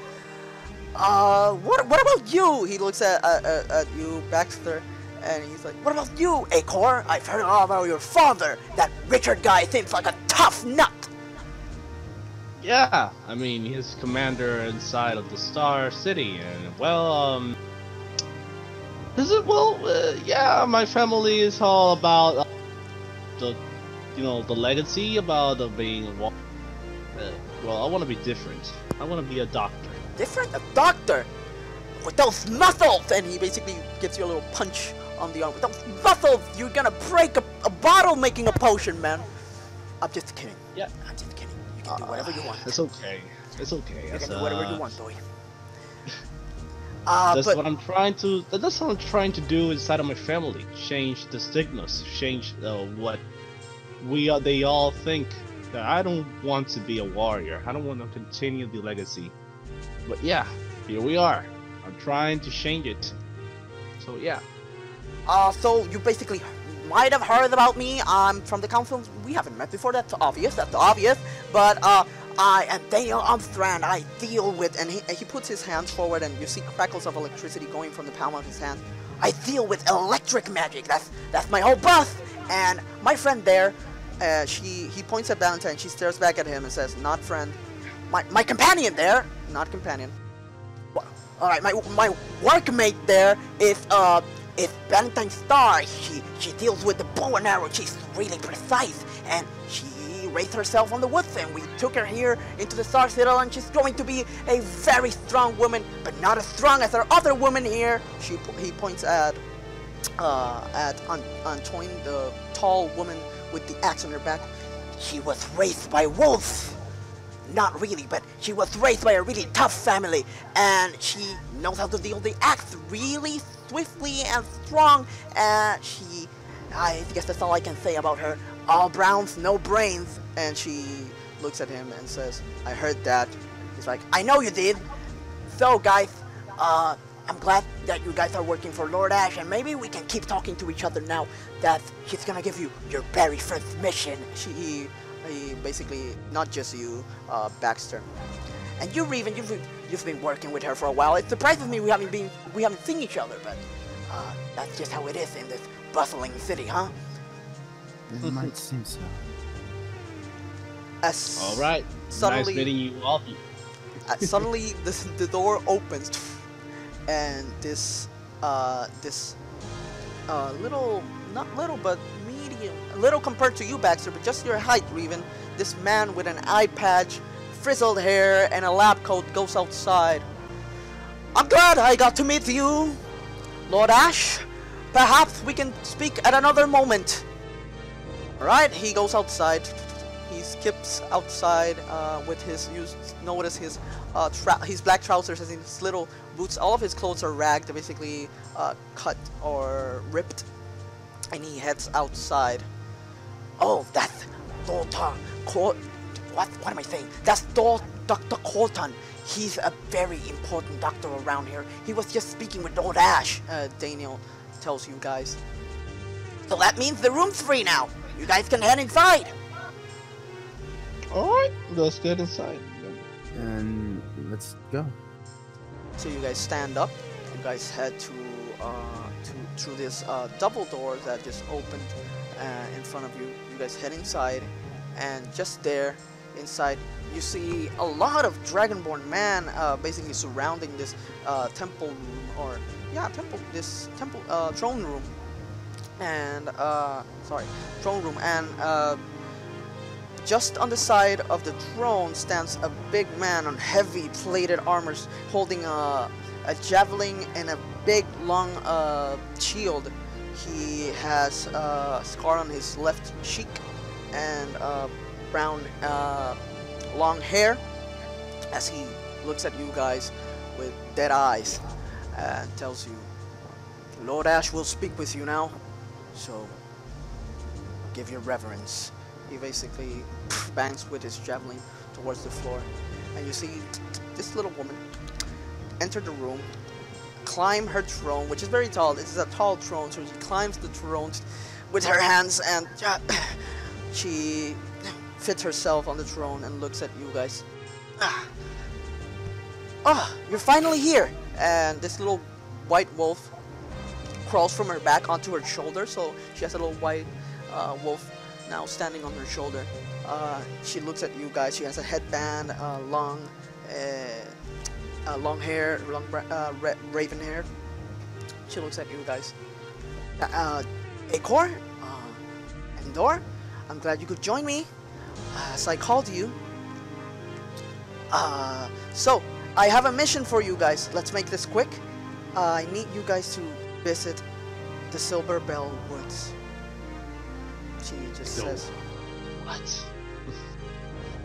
Uh, what what about you? He looks at at, at, at you, Baxter, and he's like, "What about you, Acor? I've heard all about your father. That Richard guy seems like a tough nut." Yeah, I mean he's commander inside of the Star City, and well, um, is it well? Uh, yeah, my family is all about uh, the, you know, the legacy about uh, being. Uh, well, I want to be different. I want to be a doctor. Different, a doctor with those muscles, and he basically gives you a little punch on the arm. With those muscles, you're gonna break a, a bottle making a potion, man. I'm just kidding. Yeah. I'm just kidding. You can do whatever you want. It's okay. It's okay. You can do whatever uh, you want, boy. Uh, That's but what I'm trying to. That's what I'm trying to do inside of my family. Change the stigmas. Change uh, what we are. They all think that I don't want to be a warrior. I don't want to continue the legacy. But yeah, here we are. I'm trying to change it. So yeah. Uh, so you basically might have heard about me. I'm from the council. We haven't met before. That's obvious. That's obvious. But uh, I am Daniel Armstrong. I deal with, and he, he puts his hands forward, and you see crackles of electricity going from the palm of his hand. I deal with electric magic. That's that's my whole buff. And my friend there, uh, she he points at Valentine. And she stares back at him and says, "Not friend." My my companion there, not companion. All right, my my workmate there is uh is Valentine Star. She she deals with the bow and arrow. She's really precise, and she raised herself on the woods, and we took her here into the Star Citadel, and she's going to be a very strong woman, but not as strong as our other woman here. She, he points at uh at An- Antoine, the tall woman with the axe on her back. She was raised by wolves not really, but she was raised by a really tough family, and she knows how to deal the axe really swiftly and strong. And she, I guess that's all I can say about her. All browns, no brains. And she looks at him and says, "I heard that." He's like, "I know you did." So, guys, uh, I'm glad that you guys are working for Lord Ash, and maybe we can keep talking to each other now that he's gonna give you your very first mission. She, he, he basically, not just you, uh, Baxter. And you, Revan, you've, you've been working with her for a while. It surprises me we haven't been, we haven't seen each other, but uh, that's just how it is in this bustling city, huh? It might seem so. As All right. Suddenly- nice meeting you all. *laughs* uh, suddenly the, the door opens and this uh, this uh, little not little but medium little compared to you Baxter but just your height Revan this man with an eye patch frizzled hair and a lab coat goes outside I'm glad I got to meet you Lord Ash perhaps we can speak at another moment Alright, he goes outside. He skips outside uh, with his. You notice his uh, his black trousers and his little boots. All of his clothes are ragged, basically uh, cut or ripped, and he heads outside. Oh, that's Cor- What? What am I saying? That's Dol- Doctor Colton. He's a very important doctor around here. He was just speaking with Lord Ash. Uh, Daniel tells you guys. So that means the room's free now. You guys can head inside. All right. Let's get inside. And let's go. So you guys stand up. You guys head to uh, to through this uh, double door that just opened uh, in front of you. You guys head inside, and just there, inside, you see a lot of Dragonborn man uh, basically surrounding this uh, temple room, or yeah, temple this temple uh, throne room, and uh, sorry, throne room, and uh, just on the side of the throne stands a big man on heavy plated armors holding a, a javelin and a big long uh, shield. He has a scar on his left cheek and uh, brown uh, long hair as he looks at you guys with dead eyes and tells you, Lord Ash will speak with you now, so give your reverence. He basically *laughs* bangs with his javelin towards the floor, and you see this little woman enter the room, climb her throne, which is very tall. This is a tall throne, so she climbs the throne with her hands, and uh, *laughs* she fits herself on the throne and looks at you guys. Ah, ah, you're finally here! And this little white wolf crawls from her back onto her shoulder, so she has a little white uh, wolf now standing on her shoulder. Uh, she looks at you guys. She has a headband, uh, long, uh, long hair, long uh, ra- raven hair. She looks at you guys. Uh, uh, Acor, Endor, I'm glad you could join me, as I called you. So I have a mission for you guys. Let's make this quick. I need you guys to visit the Silver Bell Woods. She just So- says. What?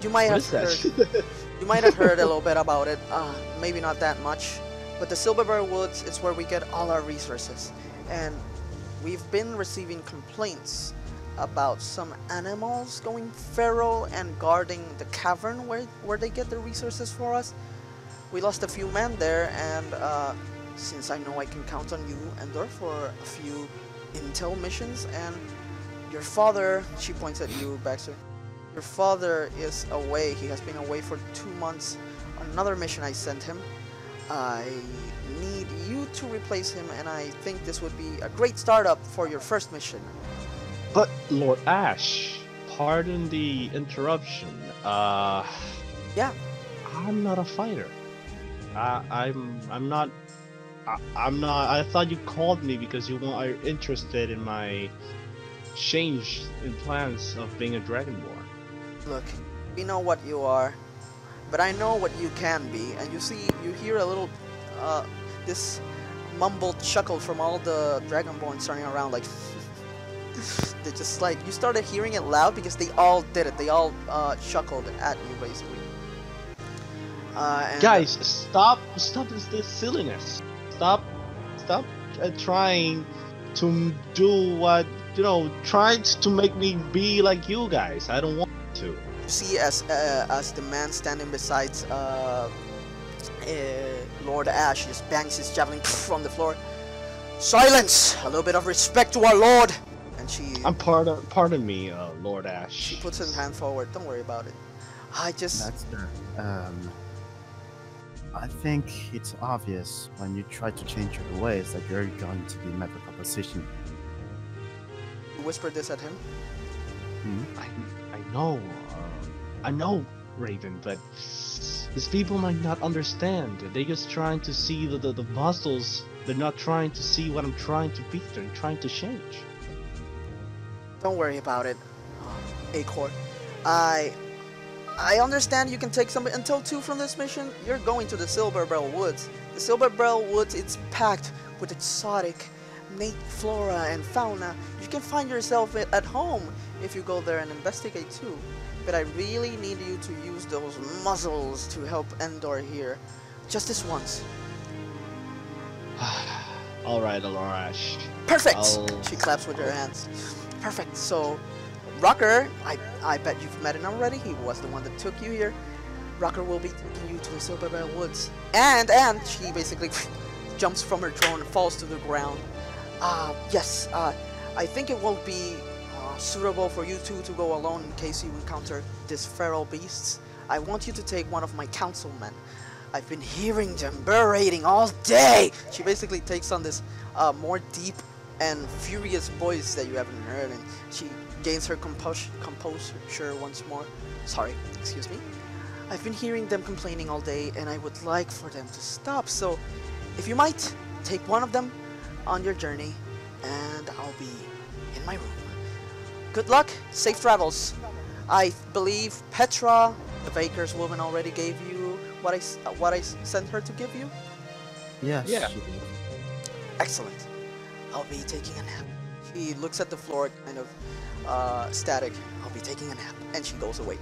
You might What have is that? heard. *laughs* You might have heard a little bit about it, uh, maybe not that much, but the Silver Bell Woods is where we get all our resources. And we've been receiving complaints about some animals going feral and guarding the cavern where, where they get the resources for us. We lost a few men there, and uh, since I know I can count on you, Endor, for a few intel missions, and your father, she points at you, Baxter. Your father is away. He has been away for two months. Another mission I sent him. I need you to replace him, and I think this would be a great startup for your first mission. But Lord Ash, pardon the interruption. Uh, Yeah. I'm not a fighter. I, I'm I'm not. I, I'm not. I thought you called me because you want, are interested in my change in plans of being a dragonborn. Look, we know what you are, but I know what you can be, and you see, you hear a little, uh, this mumbled chuckle from all the Dragonborns running around, like, *laughs* they just like, you started hearing it loud because they all did it, they all, uh, chuckled at you, basically. Uh, and, Guys, stop! Stop this, this silliness. Stop! Stop uh, trying to do what you know. Trying to make me be like you guys. I don't want to. see as, uh, as the man standing beside, uh, uh, Lord Ash just bangs his javelin from the floor. Silence! A little bit of respect to our lord! And she I'm pardon, pardon me, uh, Lord Ash. she puts her hand forward. Don't worry about it. I just That's the. Um, I think it's obvious when you try to change your ways that you're going to be met with opposition. You whispered this at him. I, I know, uh, I know, Raven, but these people might not understand. They're just trying to see the, the, the muscles. They're not trying to see what I'm trying to be. They're trying to change. Don't worry about it, uh, Acor. I I understand you can take some until two from this mission. You're going to the Silver Bell Woods. The Silver Bell Woods it's packed with exotic native flora and fauna. You can find yourself at home if you go there and investigate too. But I really need you to use those muzzles to help Endor here. Just this once. *sighs* All right, Alorash. Perfect! I'll- She claps with her hands. Perfect. So, Rocker, I, I bet you've met him already. He was the one that took you here. Rocker will be taking you to the Silver Bell Woods. And, and, she basically *laughs* jumps from her throne and falls to the ground. Uh, yes, uh, I think it won't be uh, suitable for you two to go alone in case you encounter these feral beasts. I want you to take one of my councilmen. I've been hearing them berating all day. She basically takes on this uh, more deep and furious voice that you haven't heard, and she gains her compos- composure once more. Sorry, excuse me. I've been hearing them complaining all day, and I would like for them to stop. So, if you might, take one of them on your journey, and I'll be in my room. Good luck, safe travels. I believe Petra, the baker's woman, already gave you what I s- uh, what I s- sent her to give you. Yes. Yeah. Excellent. I'll be taking a nap. She looks at the floor, kind of uh, static. I'll be taking a nap, and she goes away.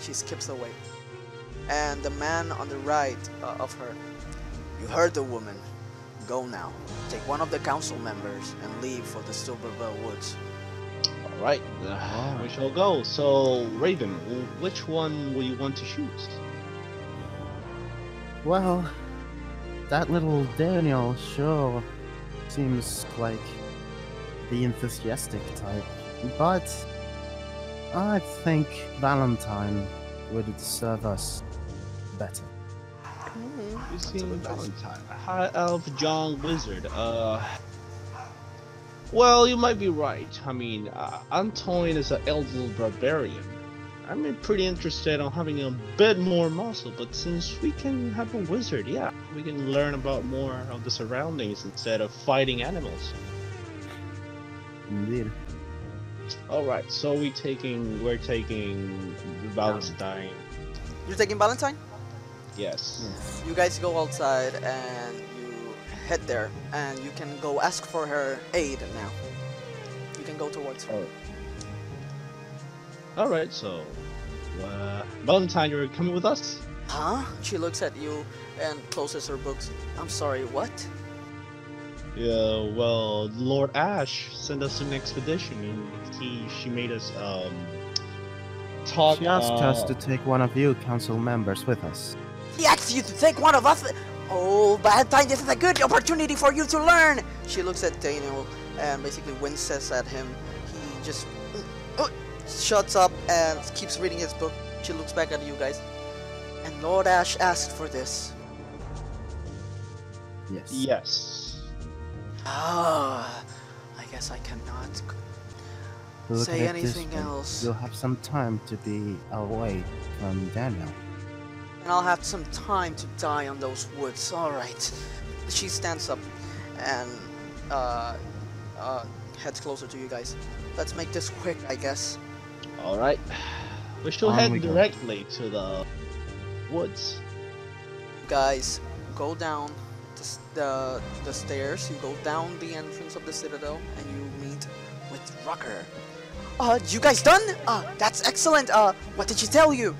She skips away. And the man on the right uh, of her, you heard the woman. Go now. Take one of the council members and leave for the Silverbell Woods. All right, uh, we shall go. So, Raven, which one will you want to choose? Well, that little Daniel sure seems like the enthusiastic type, but I think Valentine would serve us better. You seem Valentine. High Elf John Wizard. Uh. Well, you might be right. I mean, uh, Antoine is an elder barbarian. I'm pretty interested on having a bit more muscle, but since we can have a wizard, yeah, we can learn about more of the surroundings instead of fighting animals. Indeed. All right, so we taking we're taking Valentine. You're taking Valentine? Yes. Yes. You guys go outside and you head there, and you can go ask for her aid now. You can go towards her. All right, so uh, Valentine, you're coming with us. Huh? She looks at you and closes her books. I'm sorry, what? Yeah, well, Lord Ash sent us an expedition, and he she made us um talk. She asked us uh, to take one of you council members with us. He asked you to take one of us. Oh, bad time. This is a good opportunity for you to learn. She looks at Daniel and basically winces at him. He just uh, shuts up and keeps reading his book. She looks back at you guys. And Lord Ash asked for this. Yes. Yes. Ah, I guess I cannot Look say at it this anything else. You'll have some time to be away from Daniel. And I'll have some time to die on those woods. Alright. She stands up and uh, uh, heads closer to you guys. Let's make this quick, I guess. All right. We shall On head we go. directly to the woods. Guys, go down the, the, the stairs. You go down the entrance of the citadel and you meet with Rucker. Uh, you guys done? Uh, that's excellent. Uh, what did she tell you?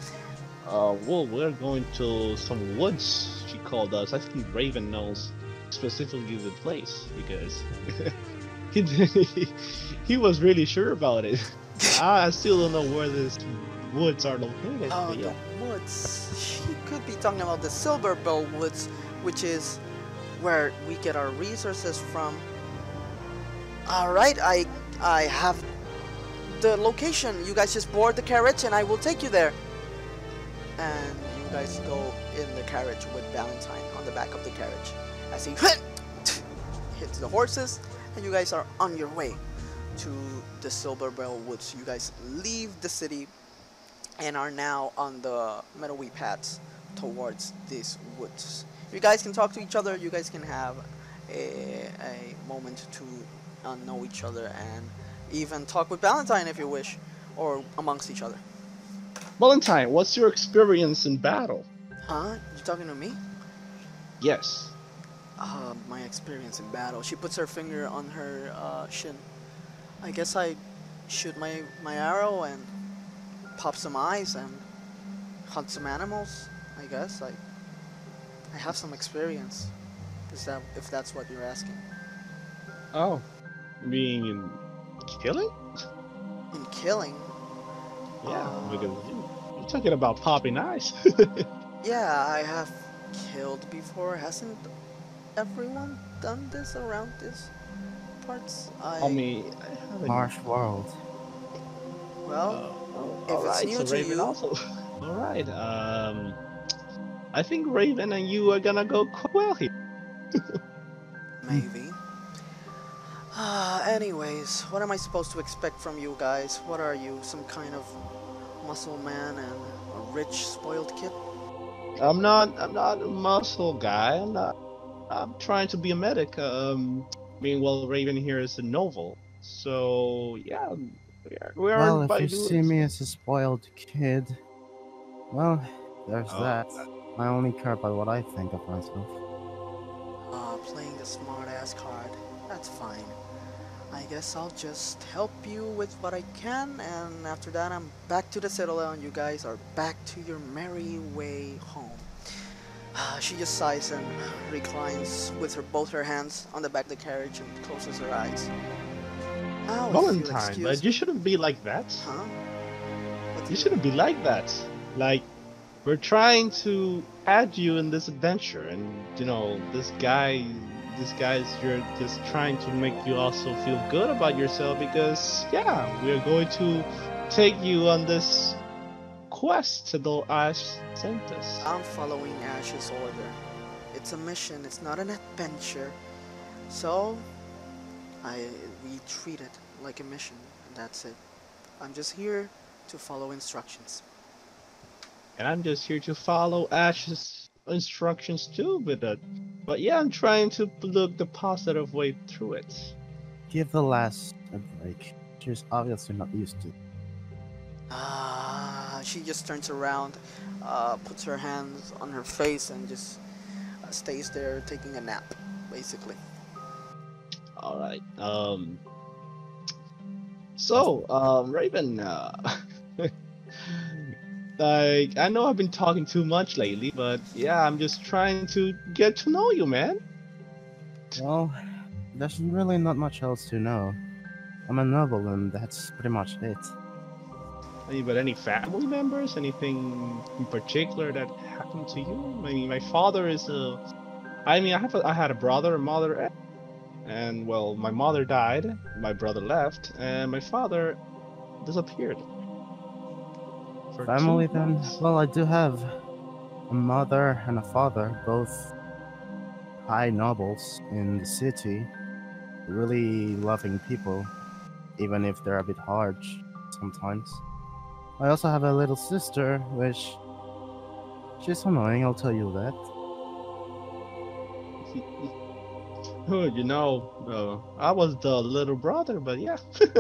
Uh, well, we're going to some woods. She called us. I think Raven knows specifically the place because *laughs* he he, *laughs* he was really sure about it. *laughs* I still don't know where these woods are located. Oh, yeah. the woods. She could be talking about the Silver Bell Woods, which is where we get our resources from. Alright, I I have the location. You guys just board the carriage and I will take you there. And you guys go in the carriage with Valentine on the back of the carriage. As he *laughs* hits the horses, and you guys are on your way to the Silver Bell Woods. You guys leave the city and are now on the meadowy paths towards these woods. You guys can talk to each other. You guys can have a, a moment to uh, know each other and even talk with Valentine if you wish, or amongst each other. Valentine, what's your experience in battle? Huh? You talking to me? Yes. Uh, my experience in battle. She puts her finger on her uh, shin. I guess I shoot my my arrow and pop some eyes and hunt some animals. I guess I I have some experience. Is that if that's what you're asking? Oh, being in killing? In killing? Yeah, Uh, because you, you're talking about popping eyes. *laughs* Yeah, I have killed before. Hasn't everyone done this around this parts? I, I mean, I haven't. Harsh world. well, Oh, if it's alright, new so to Raven you- also. *laughs* All right. Um, I think Raven and you are gonna go quite well here. Maybe. Ah, anyways, what am I supposed to expect from you guys? What are you, some kind of muscle man and a rich, spoiled kid? I'm not. I'm not a muscle guy. I'm not. I'm trying to be a medic. Um, meanwhile, Raven here is a novel. So yeah, we are. We are Well, if you see me as a spoiled kid, well, there's Oh. that. I only care about what I think of myself. Ah, playing the smart ass card. That's fine. I guess I'll just help you with what I can, and after that, I'm back to the Citadel, and you guys are back to your merry way home. Ah, she just sighs and reclines with her both her hands on the back of the carriage and closes her eyes. Now, if you'll Valentine, but you shouldn't be like that. Huh? You shouldn't be like that. Like, we're trying to add you in this adventure, and you know, this guy, this guy's you're just trying to make you also feel good about yourself because, yeah, we're going to take you on this quest to the Ash sent us. I'm following Ash's order. It's a mission, it's not an adventure. So, I we treat it like a mission, and that's it. I'm just here to follow instructions. And I'm just here to follow Ash's instructions too, but uh, but yeah, I'm trying to look the positive way through it. Give the last a break. She's obviously not used to. Ah, she just turns around, uh, puts her hands on her face, and just uh, stays there taking a nap, basically. All right. Um. So, um, Raven, uh, *laughs* Like, I know I've been talking too much lately, but yeah, I'm just trying to get to know you, man. Well, there's really not much else to know. I'm a noble, and that's pretty much it. Any, but any family members? Anything in particular that happened to you? I mean, my father is a. I mean, I have a, I had a brother, a mother, and well, my mother died, my brother left, and my father disappeared. For two Family then? months. Well, I do have a mother and a father, both high nobles in the city, really loving people, even if they're a bit harsh sometimes. I also have a little sister, which she's annoying, I'll tell you that. *laughs* You know, uh, I was the little brother, but yeah. *laughs*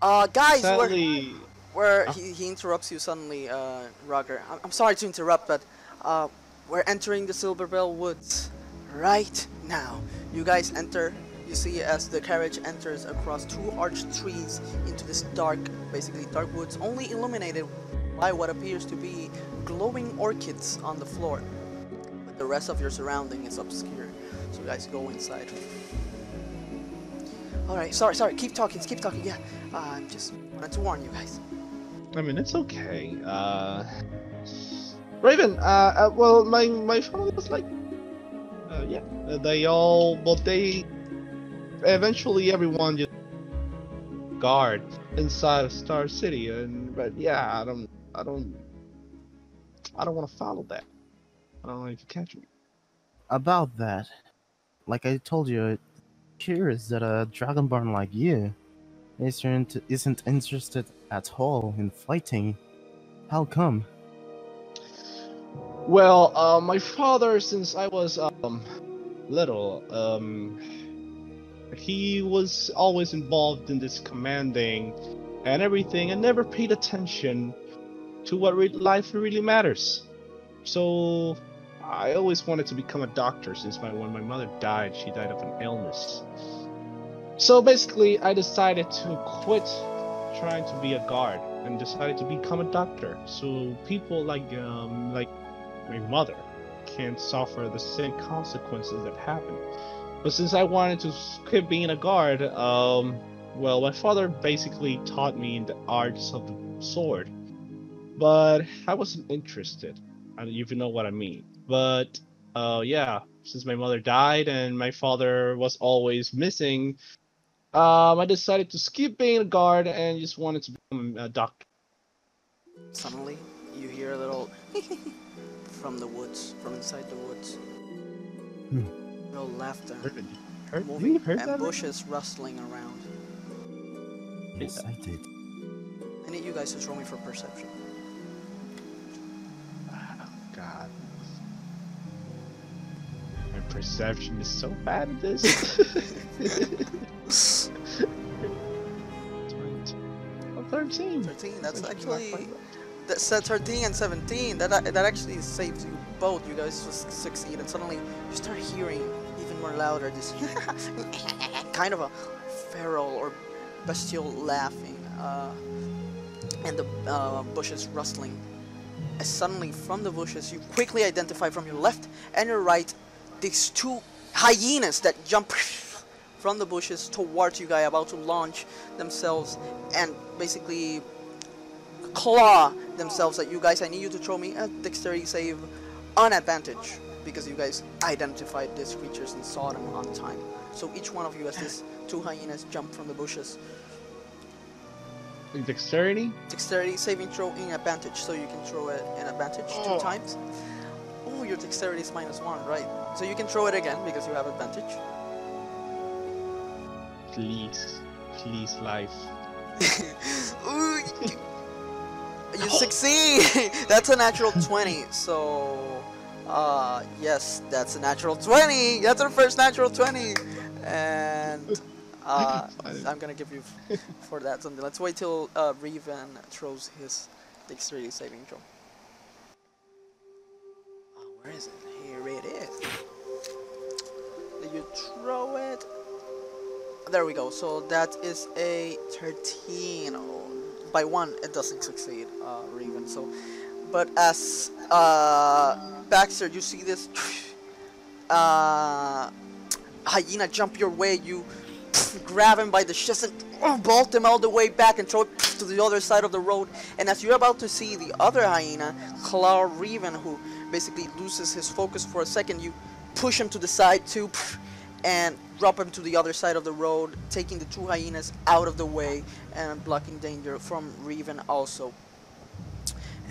Uh, guys, we're, Sadly, we're Huh? he, he interrupts you suddenly, uh, Roger. I'm, I'm sorry to interrupt, but uh, we're entering the Silverbell Woods right now. You guys enter. You see as the carriage enters across two arched trees into this dark, basically dark woods, only illuminated by what appears to be glowing orchids on the floor. But the rest of your surrounding is obscure. So you guys go inside. Alright, sorry, sorry, keep talking, keep talking, yeah. Uh, I just wanted to warn you guys. I mean, it's okay. Uh, Raven, uh, uh well, my my family was like, uh, yeah, uh, they all, well, they eventually everyone just guard inside of Star City, and but yeah, I don't, I don't, I don't want to follow that. I don't know if you catch me. About that, like I told you, it's curious that a dragonborn like you isn't, isn't interested at all in fighting. How come? Well, uh, my father, since I was um little, um, he was always involved in this commanding and everything, and never paid attention to what re- life really matters. So, I always wanted to become a doctor. Since my when my mother died, she died of an illness. So basically, I decided to quit trying to be a guard and decided to become a doctor. So people like um like my mother can't suffer the same consequences that happened. But since I wanted to quit being a guard, um, well, my father basically taught me the arts of the sword. But I wasn't interested. I don't even know what I mean. But uh, yeah, since my mother died and my father was always missing, um, I decided to skip being a guard and just wanted to become a doctor. Suddenly, you hear a little *laughs* from the woods, from inside the woods. Hmm. Little laughter, Heard, heard, moving, you heard and that? bushes rustling around. Yes, I did. I need you guys to throw me for perception. God. My perception is so bad at this. *laughs* *laughs* 20. Oh, 13. 13, that's Which is not actually... quite bad. That's uh, 13 and 17. That that actually saves you both. You guys just succeed, and suddenly you start hearing even more louder this *laughs* *laughs* kind of a feral or bestial laughing, uh, and the uh, bushes rustling. As suddenly, from the bushes, you quickly identify from your left and your right these two hyenas that jump *laughs* from the bushes towards you, guys about to launch themselves and basically claw themselves at you guys. I need you to throw me a dexterity save on advantage because you guys identified these creatures and saw them on time. So each one of you as these two hyenas jump from the bushes. Dexterity? Dexterity saving throw in advantage, so you can throw it in advantage two oh. times. Oh, your dexterity is minus one, right? So you can throw it again because you have advantage. Please. Please, life. *laughs* Ooh, you, you succeed. *laughs* that's a natural twenty. So, uh, yes, that's a natural twenty. That's our first natural twenty, and *laughs* uh, I'm gonna give you f- for that something. Let's wait till uh, Revan throws his dexterity saving throw. Oh, where is it? Here it is. Did you throw it? There we go. So that is a 13. Oh, by one, it doesn't succeed, uh, Raven. So, but as uh, Baxter, you see this uh, hyena jump your way. You grab him by the chest and oh, bolt him all the way back and throw it to the other side of the road. And as you're about to see the other hyena, claw Raven, who basically loses his focus for a second, you push him to the side too and drop him to the other side of the road, taking the two hyenas out of the way and blocking danger from Revan also.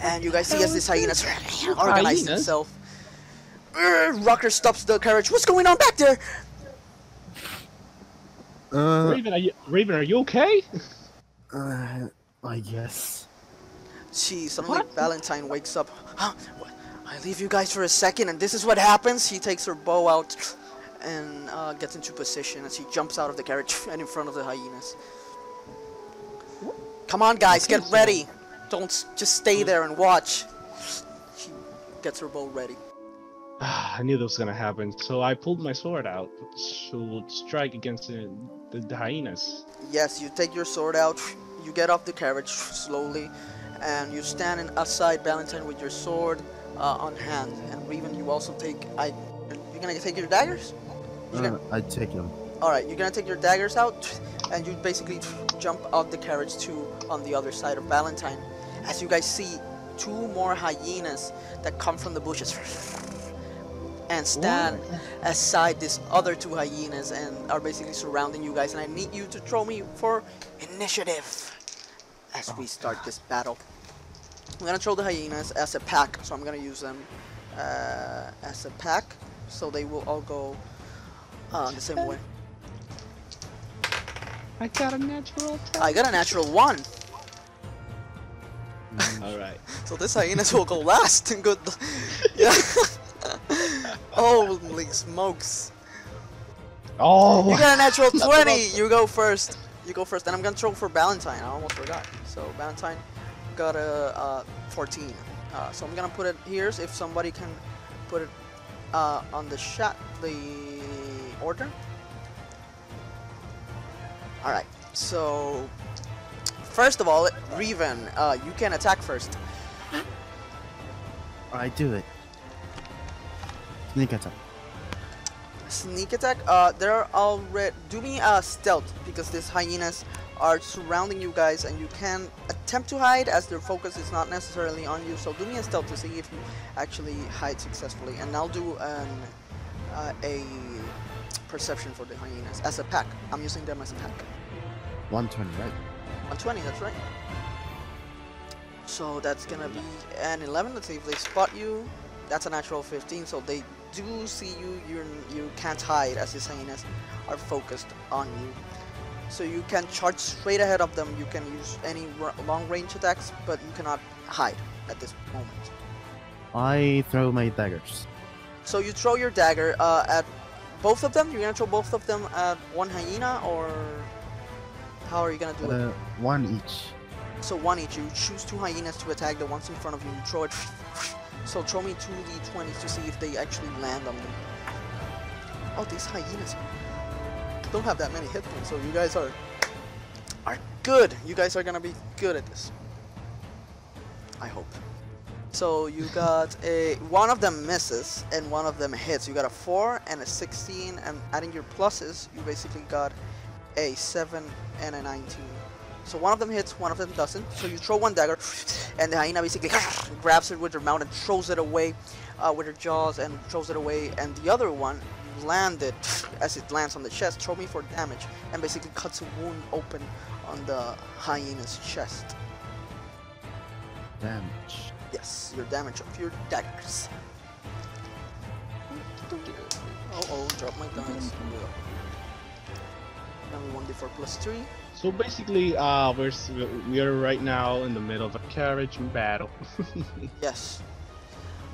And you guys see as this hyenas *laughs* organizes hyenas? itself. Urgh, Rocker stops the carriage. What's going on back there? Uh, Raven, are you, Raven, are you okay? uh, I guess. She suddenly What? Valentine wakes up. Huh? *gasps* I leave you guys for a second, and this is what happens. She takes her bow out and uh, gets into position as he jumps out of the carriage *laughs* and in front of the hyenas. Come on, guys, get ready. Don't just stay there and watch. She gets her bow ready. *sighs* I knew that was gonna happen, so I pulled my sword out to strike against the, the, the hyenas. Yes, you take your sword out, you get off the carriage slowly, and you stand in outside Valentine with your sword uh, on hand. And Revan, you also take. I. You're gonna take your daggers. Gonna, Uh, I take him. all right, you're gonna take your daggers out, and you basically jump out the carriage to on the other side of Valentine. As you guys see, two more hyenas that come from the bushes. *laughs* And stand aside these other two hyenas and are basically surrounding you guys. And I need you to throw me for initiative as we start this battle. I'm gonna throw the hyenas as a pack, so I'm gonna use them uh, as a pack, so they will all go uh, the same way. I got a natural attack. I got a natural one, Alright. *laughs* so this hyenas will go last. And good, *laughs* yeah. *laughs* Holy smokes! Oh! You got a natural 20. You go first. You go first. And I'm gonna throw for Valentine. I almost forgot. So Valentine got a uh, 14. Uh, so I'm gonna put it here. If somebody can put it uh, on the shot, the order. All right. So first of all, Revan, uh, you can attack first. I do it. Sneak attack. Sneak attack. Uh, they're already. Do me a stealth because these hyenas are surrounding you guys, and you can attempt to hide as their focus is not necessarily on you. So do me a stealth to see if you actually hide successfully, and I'll do an uh, a perception for the hyenas as a pack. I'm using them as a pack. 120, right? 120. That's right. So that's gonna be an 11. Let's see if they spot you. That's a natural 15. So they do see you. You you can't hide as these hyenas are focused on you. So you can charge straight ahead of them. You can use any r- long range attacks, but you cannot hide at this moment. I throw my daggers. So you throw your dagger uh, at both of them. You're gonna throw both of them at one hyena, or how are you gonna do it? Uh, one each. So one each. You choose two hyenas to attack the ones in front of you. You throw it. So throw me two d20s to see if they actually land on them. Oh, these hyenas don't have that many hit points, so you guys are are good. You guys are gonna be good at this. I hope. So you got a one of them misses and one of them hits. You got a four and a 16, and adding your pluses, you basically got a seven and a 19. So one of them hits, one of them doesn't. So you throw one dagger, and the hyena basically *laughs* grabs it with her mouth and throws it away uh, with her jaws and throws it away. And the other one, you land it *sniffs* as it lands on the chest. Throw me for damage, and basically cuts a wound open on the hyena's chest. Damage. Yes, your damage of your daggers. Oh oh, drop my dice. Now 1d4 plus 3. So basically, uh, we're we are right now in the middle of a carriage battle. *laughs* Yes.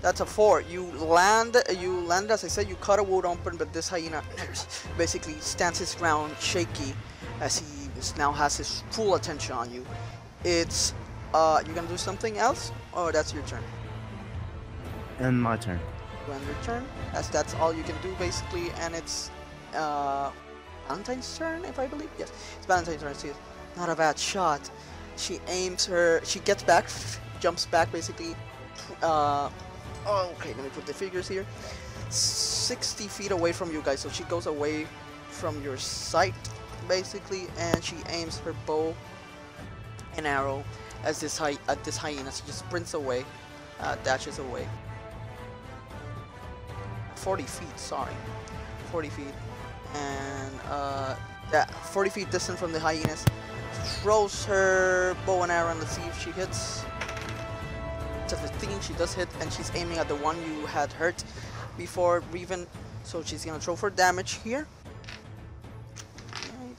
That's a 4. You land, you land as I said, you cut a wound open, but this hyena *coughs* basically stands his ground shaky as he is- now has his full attention on you. It's, uh, you gonna do something else? Or that's your turn? And my turn. When your turn, as that's all you can do basically, and it's, uh, Valentine's turn, if I believe? Yes, it's Valentine's turn. See, not a bad shot. she aims her. She gets back, *laughs* jumps back basically. Uh, oh, okay, let me put the figures here. 60 feet away from you guys, so she goes away from your sight basically, and she aims her bow and arrow as this hy- at this hyena. She just sprints away, uh, dashes away. 40 feet, sorry, 40 feet, and uh, that 40 feet distant from the hyenas. Throws her bow and arrow and let's see if she hits. It's a 15, she does hit, and she's aiming at the one you had hurt before Revan. So she's gonna throw for damage here. Alright,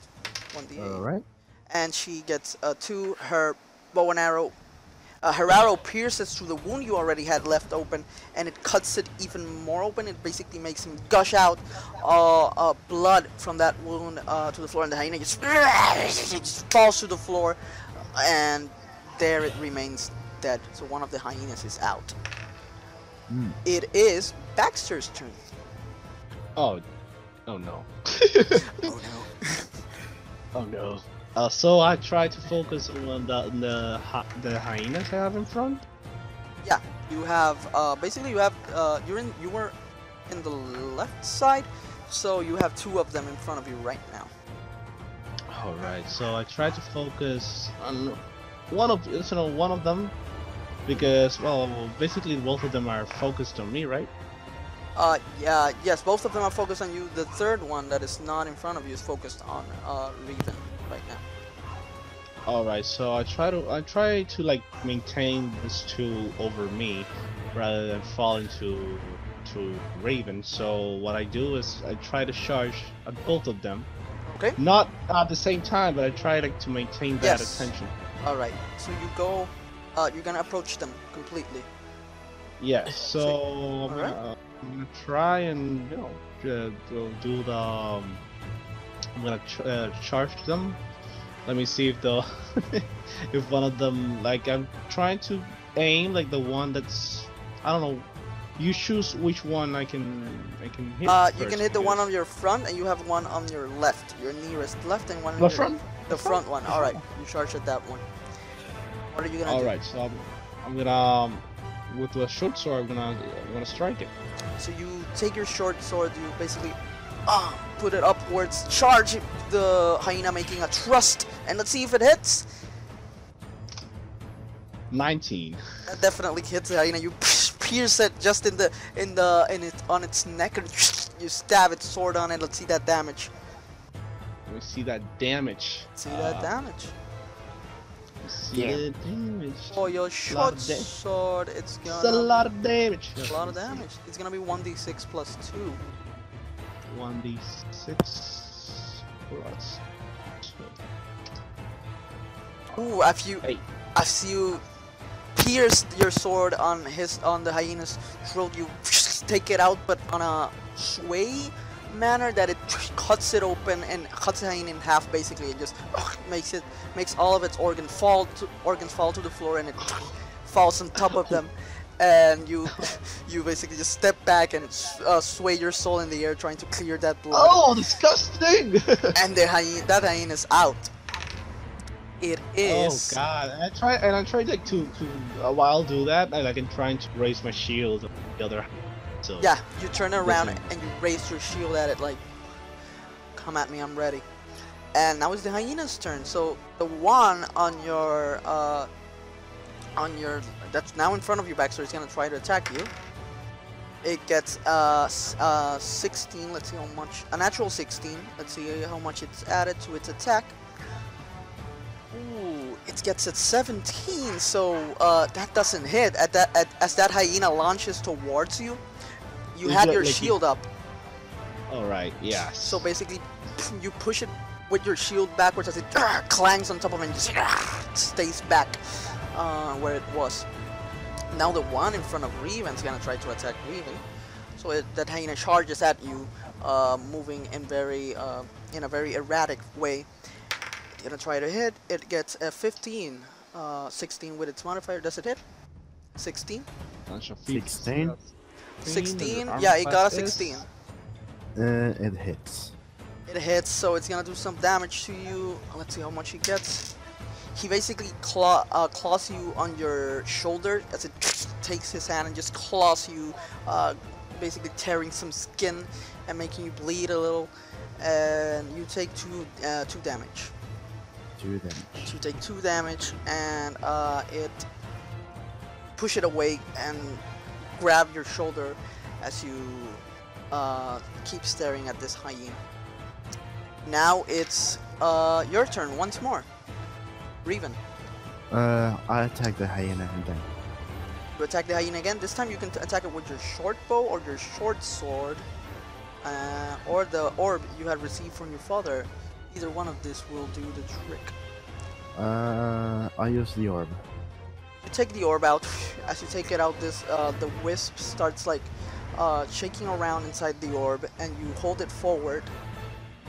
1d8 Alright. and she gets uh, two. Her bow and arrow, uh, her arrow pierces through the wound you already had left open, and it cuts it even more open. It basically makes him gush out uh, uh, blood from that wound uh, to the floor, and the hyena just, it *laughs* just falls to the floor, and there it remains dead. So one of the hyenas is out. Hmm. It is Baxter's turn. Oh, oh no. *laughs* Oh no. *laughs* Oh no. Uh, so I try to focus on the the the hyenas I have in front. Yeah, you have uh, basically you have uh, you're in you were in the left side, so you have two of them in front of you right now. All right. So I try to focus on one of you know one of them because well basically both of them are focused on me, right? Uh, yeah, yes, both of them are focused on you. The third one that is not in front of you is focused on uh, Revan right now. All right. So I try to I try to like maintain these two over me rather than falling to to Raven. So what I do is I try to charge at both of them. Okay. Not at the same time, but I try like to maintain that Yes. attention. All right, so you go. Uh, you're gonna approach them completely. Yes. So I'm, gonna, I'm gonna try and you know uh, do- do the. Um, I'm gonna ch- uh, charge them. Let me see if the *laughs* if one of them like I'm trying to aim like the one that's I don't know. You choose which one I can I can hit. Uh, you can hit the one on your front, and you have one on your left, your nearest left, and one on the your front. the front one. All right, you charge at that one. What are you gonna All do? right. So I'm, I'm gonna um, with the short sword. I'm gonna I'm gonna strike it. So you take your short sword, you basically uh, put it upwards, charge the hyena, making a thrust, and let's see if it hits. 19. That definitely hits the hyena. You *laughs* pierce it just in the in the in it on its neck, and *laughs* you stab its sword on it. Let's see that damage. Let me see that damage. See that Uh, damage. See Yeah. the damage. For your short sword, it's It's gonna a lot of damage. a lot of damage. It's gonna be 1d6 plus 2. 1d6 plus. two. Ooh, after you Hey. after you pierce your sword on his on the hyena's throat, you *laughs* take it out, but on a sway manner that it *laughs* cuts it open and cuts the hyena in half. Basically, it just *laughs* makes it makes all of its organ fall to, organs fall to the floor, and it falls on top of them. And you *laughs* *laughs* you basically just step back and uh, sway your soul in the air, trying to clear that blood. Oh, disgusting! *laughs* And the hyena, that hyena is out. It is. Oh god! And I try and I tried like to to uh, while do that, I like I'm trying to raise my shield the other. So Yeah, you turn around Listen. and you raise your shield at it like, come at me, I'm ready. And now it's the hyena's turn. So the one on your, uh, on your, that's now in front of you, Baxter, is gonna try to attack you. It gets uh, uh 16. Let's see how much. A natural 16. Let's see how much it's added to its attack. Ooh, it gets at 17. So uh, that doesn't hit. At that, at, as that hyena launches towards you, you had your like you- shield up. All right. Yeah. So basically, *clears throat* you push it with your shield backwards as it *clears throat* clangs on top of it and just *clears throat* stays back uh, where it was. Now the one in front of Revan's gonna try to attack Revan. So it, that hyena charges at you, uh, moving in very uh, in a very erratic way. It's gonna try to hit. It gets a 15, uh, 16 with its modifier. Does it hit? 16. Bunch of feet. 16? 16. Yeah, it got a 16. Uh, it hits. It hits, so it's gonna do some damage to you. Let's see how much he gets. He basically claw, uh, claws you on your shoulder as it takes his hand and just claws you, uh, basically tearing some skin and making you bleed a little. And you take two uh, two damage. Them. So you take two damage, and uh, it push it away and grab your shoulder as you uh, keep staring at this hyena. Now it's uh, your turn once more. Revan, Uh, I attack the hyena and then. you attack the hyena again. This time you can t- attack it with your short bow or your short sword, uh, or the orb you had received from your father. Either one of this will do the trick. Uh, I use the orb. You take the orb out. As you take it out, this uh, the wisp starts like uh, shaking around inside the orb, and you hold it forward,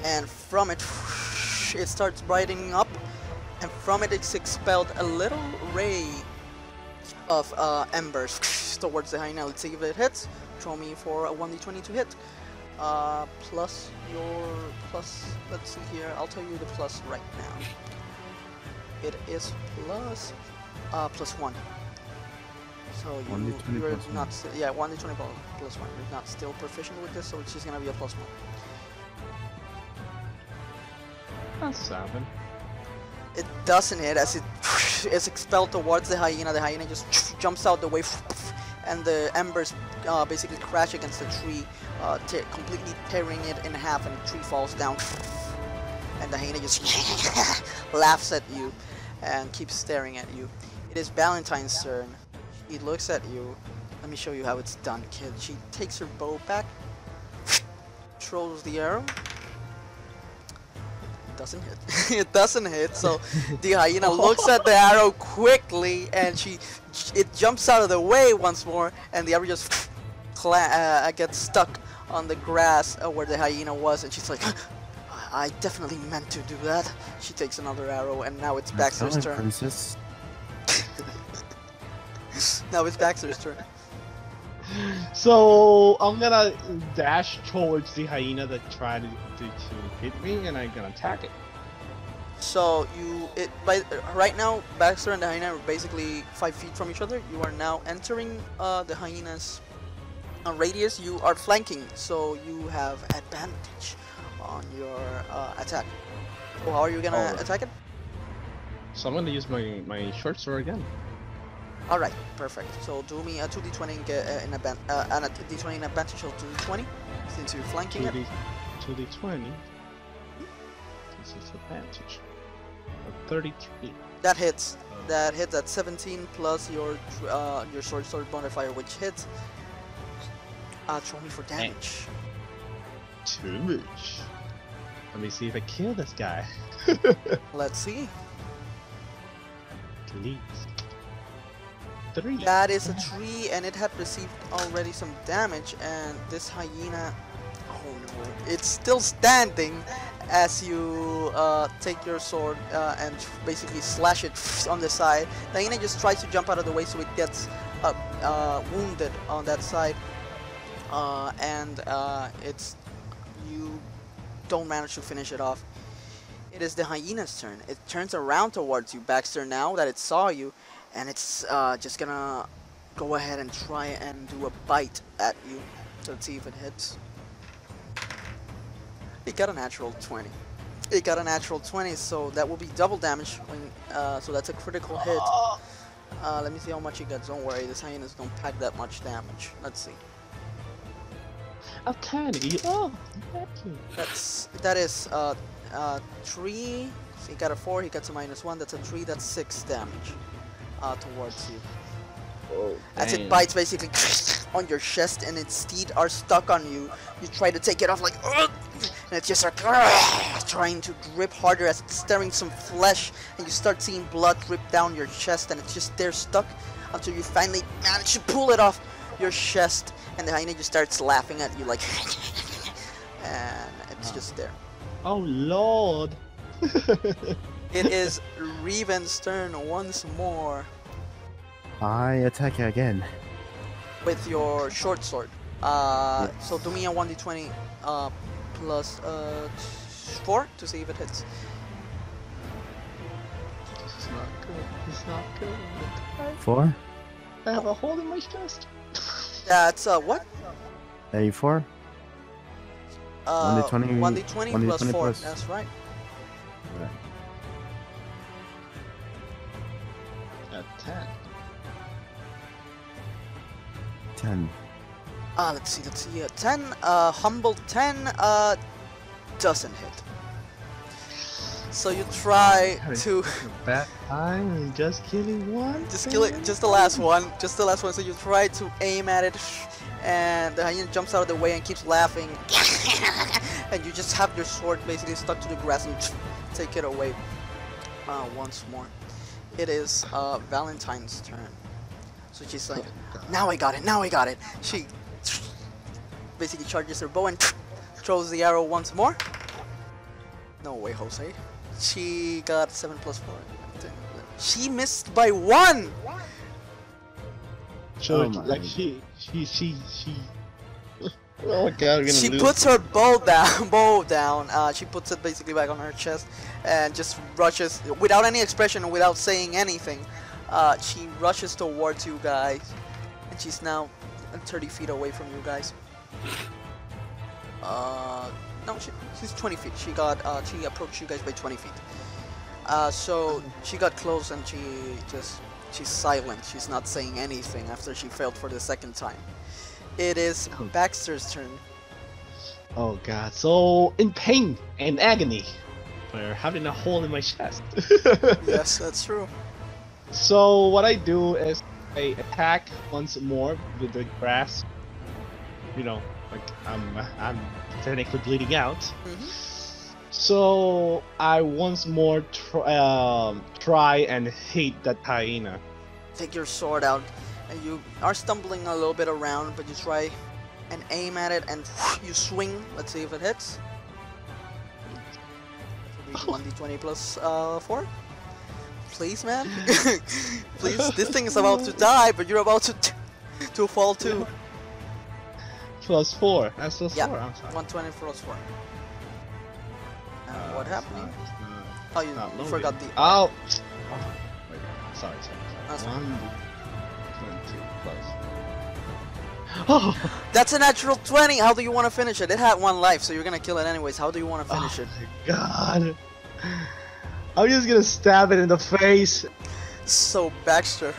and from it, *laughs* it starts brightening up, and from it, it's expelled a little ray of uh, embers *sniffs* towards the hyena. Let's see if it hits. Throw me for a 1d20 to hit. Uh, plus your plus. Let's see here. I'll tell you the plus right now. It is plus uh, plus one. So you, 1d20 you're plus not sti- yeah one d twenty plus plus one. You're not still proficient with this, so it's just gonna be a plus one. That's seven. It doesn't hit as it *laughs* is expelled towards the hyena. The hyena just *sniffs* jumps out the way, *sniffs* and the embers uh, basically crash against the tree, uh, te- completely tearing it in half, and the tree falls down. And the hyena just laughs at you and keeps staring at you. It is Valentine's turn. He looks at you. Let me show you how it's done, kid. She takes her bow back, *sniffs* throws the arrow, doesn't hit. *laughs* it doesn't hit. So *laughs* the hyena looks at the arrow quickly, and she it jumps out of the way once more, and the arrow just cla- uh, gets stuck on the grass uh, where the hyena was, and she's like. *gasps* I definitely meant to do that. She takes another arrow, and now it's Baxter's turn. Princess. *laughs* Now it's Baxter's turn. So I'm gonna dash towards the hyena that tried to, to, hit me, and I'm gonna attack it. So you, it by right now, Baxter and the hyena are basically five feet from each other. You are now entering uh, the hyena's uh, radius. You are flanking, so you have advantage on your uh, attack. So how are you gonna Alright. attack it? So I'm gonna use my my short sword again. All right, perfect. So do me a two d20 and get uh, an uh, and a d20 in advantage of two d20 since you're flanking Two it. d two d twenty. This is advantage. A Thirty-three. That hits. That hits at 17 plus your uh, your sword sword modifier, which hits. Uh, throw me for damage. Too much. Let me see if I kill this guy. *laughs* Let's see. Please. That is a tree, and it had received already some damage. And this hyena, oh no, it's still standing as you uh, take your sword uh, and basically slash it *laughs* on the side. The hyena just tries to jump out of the way, so it gets uh, wounded on that side, uh, and uh, it's you don't manage to finish it off. It is the hyena's turn. It turns around towards you, Baxter, now that it saw you, and it's uh, just gonna go ahead and try and do a bite at you. Let's see if it hits. It got a natural 20. It got a natural 20, so that will be double damage. When uh, so that's a critical hit. Uh, let me see how much it gets. Don't worry, this hyenas don't pack that much damage. Let's see. A tiny. Oh, thank you. That's that is uh, uh, three. So he got a four. He gets a minus one. That's a three. That's six damage uh, towards you. Oh, As it bites basically *laughs* on your chest and its teeth are stuck on you, you try to take it off like, "Ugh!" and it's just like *laughs* trying to grip harder as it's stirring some flesh, and you start seeing blood drip down your chest, and it's just there stuck until you finally manage to pull it off your chest, and the hyena just starts laughing at you like, *laughs* and it's just there. Oh lord. It is Revan's turn once more I attack you again. with your short sword. Uh, Yes. So do me a 1d20 uh, plus uh, 4 to see if it hits. This is not good. It's not good. Four? I have a hole in my chest. *laughs* That's uh what? A four? Uh, 1d20 1d20 1d20 plus 4. plus- That's right. A 10. Uh, let's see, let's see uh, 10, uh, Humble 10, uh, doesn't hit. So you try to... Bad time and just killing one? Just kill it, just the last one, just the last one. So you try to aim at it, and the hyena jumps out of the way and keeps laughing. *laughs* and you just have your sword basically stuck to the grass and take it away uh, once more. It is uh, Valentine's turn. So she's like, now I got it, now I got it. She basically charges her bow and throws the arrow once more. No way, Jose. She got 7 plus 4. She missed by 1! So Oh like she, she, she, she. *laughs* Oh my god, I'm gonna She lose. puts her bow down, *laughs* bow down. Uh, she puts it basically back on her chest and just rushes, without any expression without saying anything. Uh, she rushes towards you guys, and she's now 30 feet away from you guys. Uh, no, she, she's 20 feet. She got, uh, she approached you guys by 20 feet. Uh, so she got close and she just, she's silent. She's not saying anything after she failed for the second time. It is Oh. Baxter's turn. Oh god, so in pain and agony for having a hole in my chest. *laughs* *laughs* yes, that's true. So what I do is I attack once more with the grass. You know, like I'm I'm technically bleeding out. Mhm. So I once more tr- um, try and hit that hyena. Take your sword out, and you are stumbling a little bit around, but you try and aim at it, and *laughs* you swing. Let's see if it hits. *laughs* One d twenty plus uh, four. Please, man. *laughs* *laughs* Please, this thing is about to die, but you're about to *laughs* to fall too. Plus four. That's plus Yeah. four. I'm sorry. One twenty plus four. And Uh, what happened? not- not- Oh, you, you forgot the. Oh. Wait, sorry, sorry, That's sorry. twenty plus. Oh, That's a natural twenty. How do you want to finish it? It had one life, so you're gonna kill it anyways. How do you want to finish oh it? my god. I'm just gonna stab it in the face. So Baxter,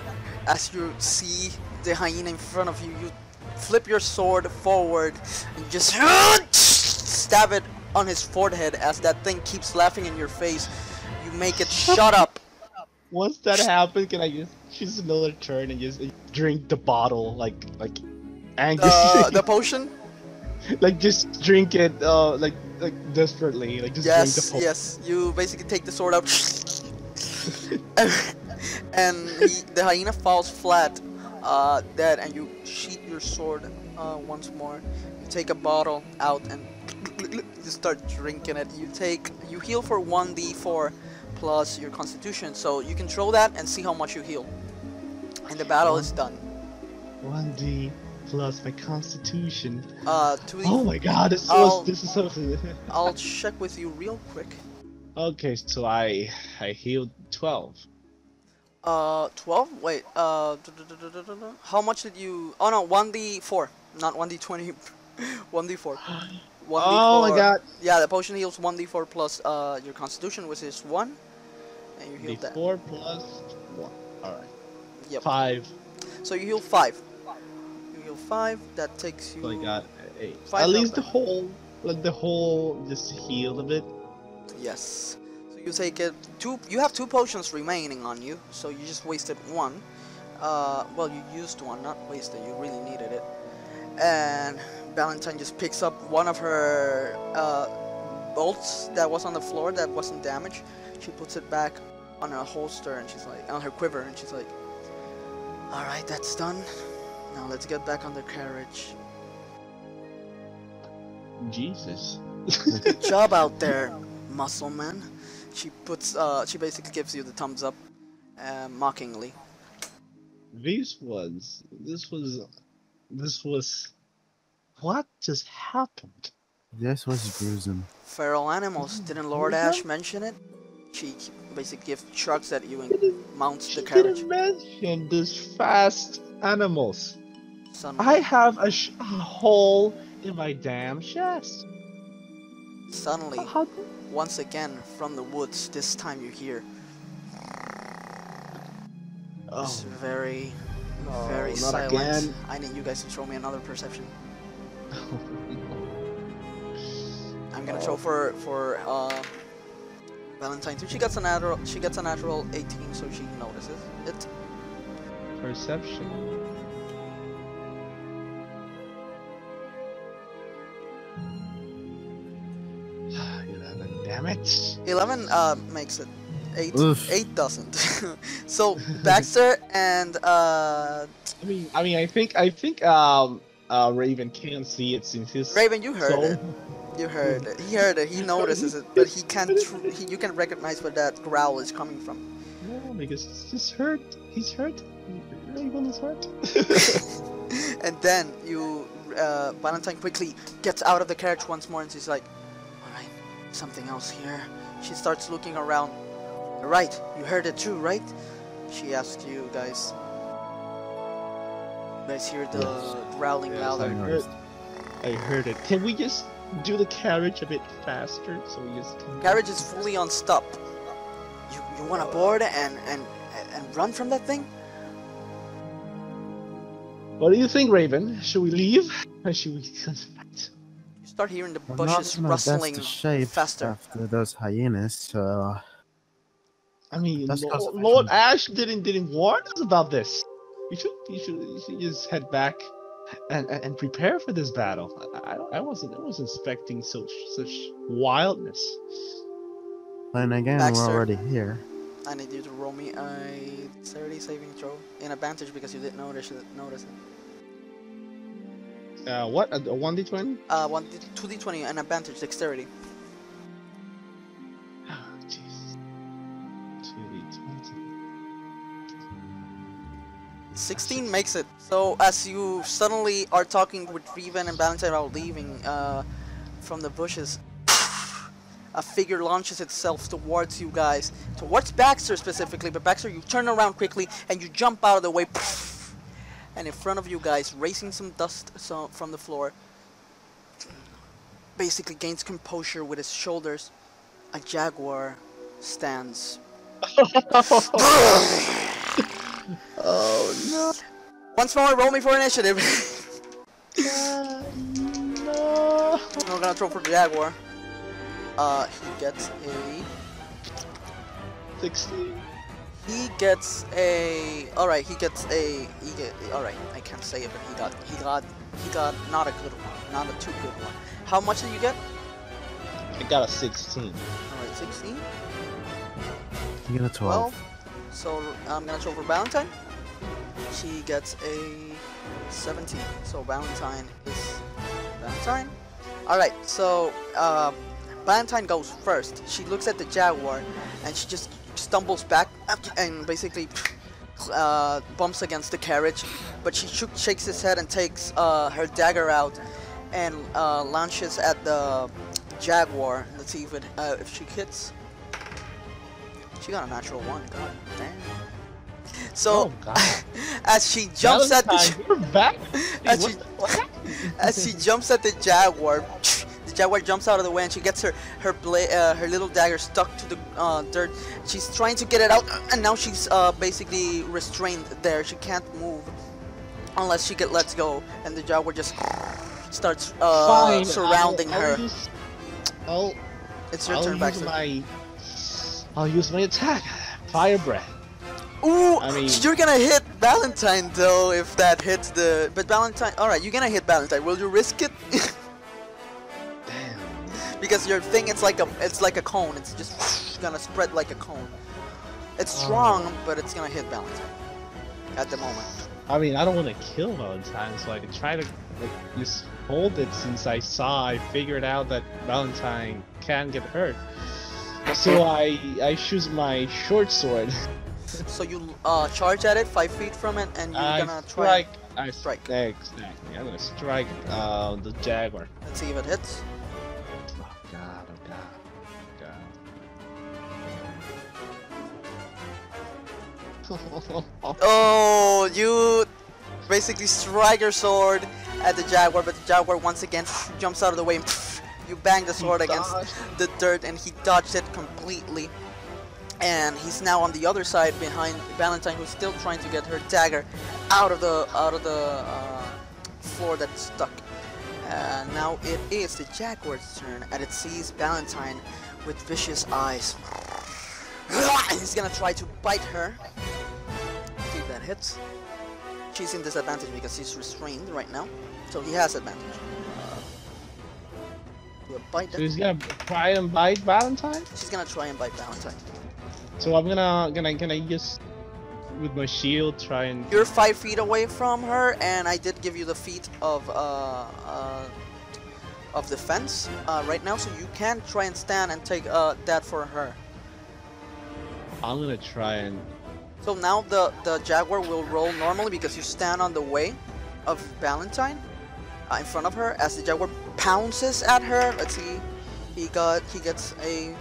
as you see the hyena in front of you, you flip your sword forward and just stab it on his forehead as that thing keeps laughing in your face. You make it *laughs* shut up. Once that happens, can I just choose another turn and just drink the bottle like like Angus? The, the potion? *laughs* like just drink it uh like like desperately like just Yes, yes. You basically take the sword out *laughs* and he, the hyena falls flat, uh, dead, and you sheath your sword uh, once more. You take a bottle out and *laughs* you start drinking it. You take you heal for one d4 plus your constitution, so you control that and see how much you heal. And the battle is done. 1d plus my constitution. Uh, d. Oh my god, this was this is so *laughs* I'll check with you real quick. Okay, so I I healed 12. Uh, 12? Wait, uh, how much did you... Oh no, 1d4, not 1d20, 1d4. 1d4. Oh my god. Yeah, the potion heals 1d4 plus uh, your constitution, which is 1, and you heal that. D4 plus 1. Alright. Yep. 5. So you heal 5. Heal 5, that takes you... So I got 8. Five At least the whole like the whole just healed a bit. Yes. So you take it, two, you have two potions remaining on you, so you just wasted one. Uh, well, you used one, not wasted, you really needed it. And Valentine just picks up one of her uh, bolts that was on the floor that wasn't damaged. She puts it back on a holster and she's like, on her quiver, and she's like, Alright, that's done. Now let's get back on the carriage. Jesus. Good *laughs* job out there, muscle man. She puts, uh, she basically gives you the thumbs up, uh, mockingly. This was this was this was what just happened? This was gruesome. Feral animals. Didn't Lord Ash mention it? She basically gives chugs at you and mounts She the carriage. She didn't mention these fast animals. I have a, sh- a hole in my damn chest. suddenly, once again from the woods, this time you hear Oh, It's very, no, very not silent. again. I need you guys to throw me another perception. *laughs* I'm gonna Oh. throw for for uh, Valentine too. She gets a natural. She gets a natural 18, so she notices it. Perception. It. 11 uh, makes it. Eight, Oof. eight doesn't. *laughs* so Baxter and uh, I mean, I mean, I think, I think, um, uh, Raven can't see it since his Raven, you heard soul. it. You heard it. He heard it. He notices it, but he can't. Tr- he, you can recognize where that growl is coming from. No, because he's hurt. He's hurt. Raven is hurt. *laughs* and then you, uh, Valentine quickly gets out of the carriage once more and she's like, Alright, something else here. She starts looking around. Right, you heard it too, right? She asks you guys. You guys hear the Yes. growling Yes, louder. I heard. I heard it. Can we just do the carriage a bit faster so we just can... Carriage is fully on stop. You, you want to board and, and, and run from that thing? What do you think, Raven? Should we leave? *laughs* Or should we start hearing the I'm not bushes my best rustling of shape faster. after those hyenas, so I mean, That's Lord. Lord Ash didn't didn't warn us about this. You should you should, you should just head back and, and, and prepare for this battle. I, I, I wasn't I wasn't expecting such such wildness. then again Baxter. we're already here. I need you to roll me a dexterity saving throw in advantage because you didn't notice. Notice it. Uh, what a one d twenty? Uh, one, two d twenty, an advantage, dexterity. Oh, jeez. Two d twenty. Sixteen makes it. So as you suddenly are talking with Riven and Valentine about leaving uh, from the bushes, a figure launches itself towards you guys, towards Baxter specifically. But Baxter, you turn around quickly and you jump out of the way, and in front of you guys, raising some dust so, from the floor, basically gains composure with his shoulders. A jaguar stands. *laughs* Oh no! Once more, roll me for initiative. *laughs* *laughs* no! We're gonna throw for the Jaguar. Uh, he gets a. Sixteen. He gets a. All right, he gets a. He get. All right, I can't say it, but he got. He got. He got not a good one, not a too good one. How much did you get? I got a sixteen. All right, 16, You get a 12. 12. So I'm gonna throw for Valentine. She gets a 17. So Valentine is Valentine. All right, so uh, Valentine goes first. She looks at the Jaguar, and she just stumbles back and basically uh, bumps against the carriage. But she shook, shakes his head and takes uh, her dagger out and uh, launches at the Jaguar. Let's see if it uh, if she hits. She got a natural one. God damn. So oh *laughs* as she jumps at the Valentine. *laughs* As she- *laughs* as she jumps at the jaguar, jaguar jumps out of the way and she gets her her bla- uh, her little dagger stuck to the uh, dirt. She's trying to get it out, and now she's uh, basically restrained there. She can't move unless she get lets go, and the jaguar just starts uh, Fine, surrounding I'll, her. I'll use, I'll, it's your I'll turn, Baxter. my. I'll use my attack. Fire breath. Ooh, I mean- you're gonna hit Valentine though if that hits the. But Valentine, all right, you're gonna hit Valentine. Will you risk it? *laughs* Because your thing it's like a it's like a cone it's just gonna spread like a cone it's Oh. strong but it's gonna hit Valentine at the moment I mean, I don't want to kill Valentine, so I could try to like just hold it since I saw, I figured out that Valentine can get hurt. So *laughs* I I choose my short sword. *laughs* so you uh charge at it five feet from it and you're I gonna try strike. I Strike. strike. Exactly. I'm gonna strike uh, the jaguar. let's see if it hits *laughs* Oh, you basically strike your sword at the jaguar, but the jaguar once again jumps out of the way and *laughs* you bang the sword against dodged. the dirt and he dodged it completely. And he's now on the other side behind Valentine who's still trying to get her dagger out of the out of the uh, floor that's stuck. And now it is the jaguar's turn and it sees Valentine with vicious eyes. *sighs* He's gonna try to bite her. See if that hits. She's in disadvantage because she's restrained right now. So he has advantage. Uh, bite So he's gonna try and bite Valentine. She's gonna try and bite Valentine. So I'm gonna gonna gonna just with my shield try and You're five feet away from her, and I did give you the feet of uh, uh, of defense uh, right now, so you can try and stand and take uh, that for her. I'm gonna try and So now the the jaguar will roll normally because you stand on the way of Valentine uh, in front of her as the jaguar pounces at her. Let's see, he got he gets a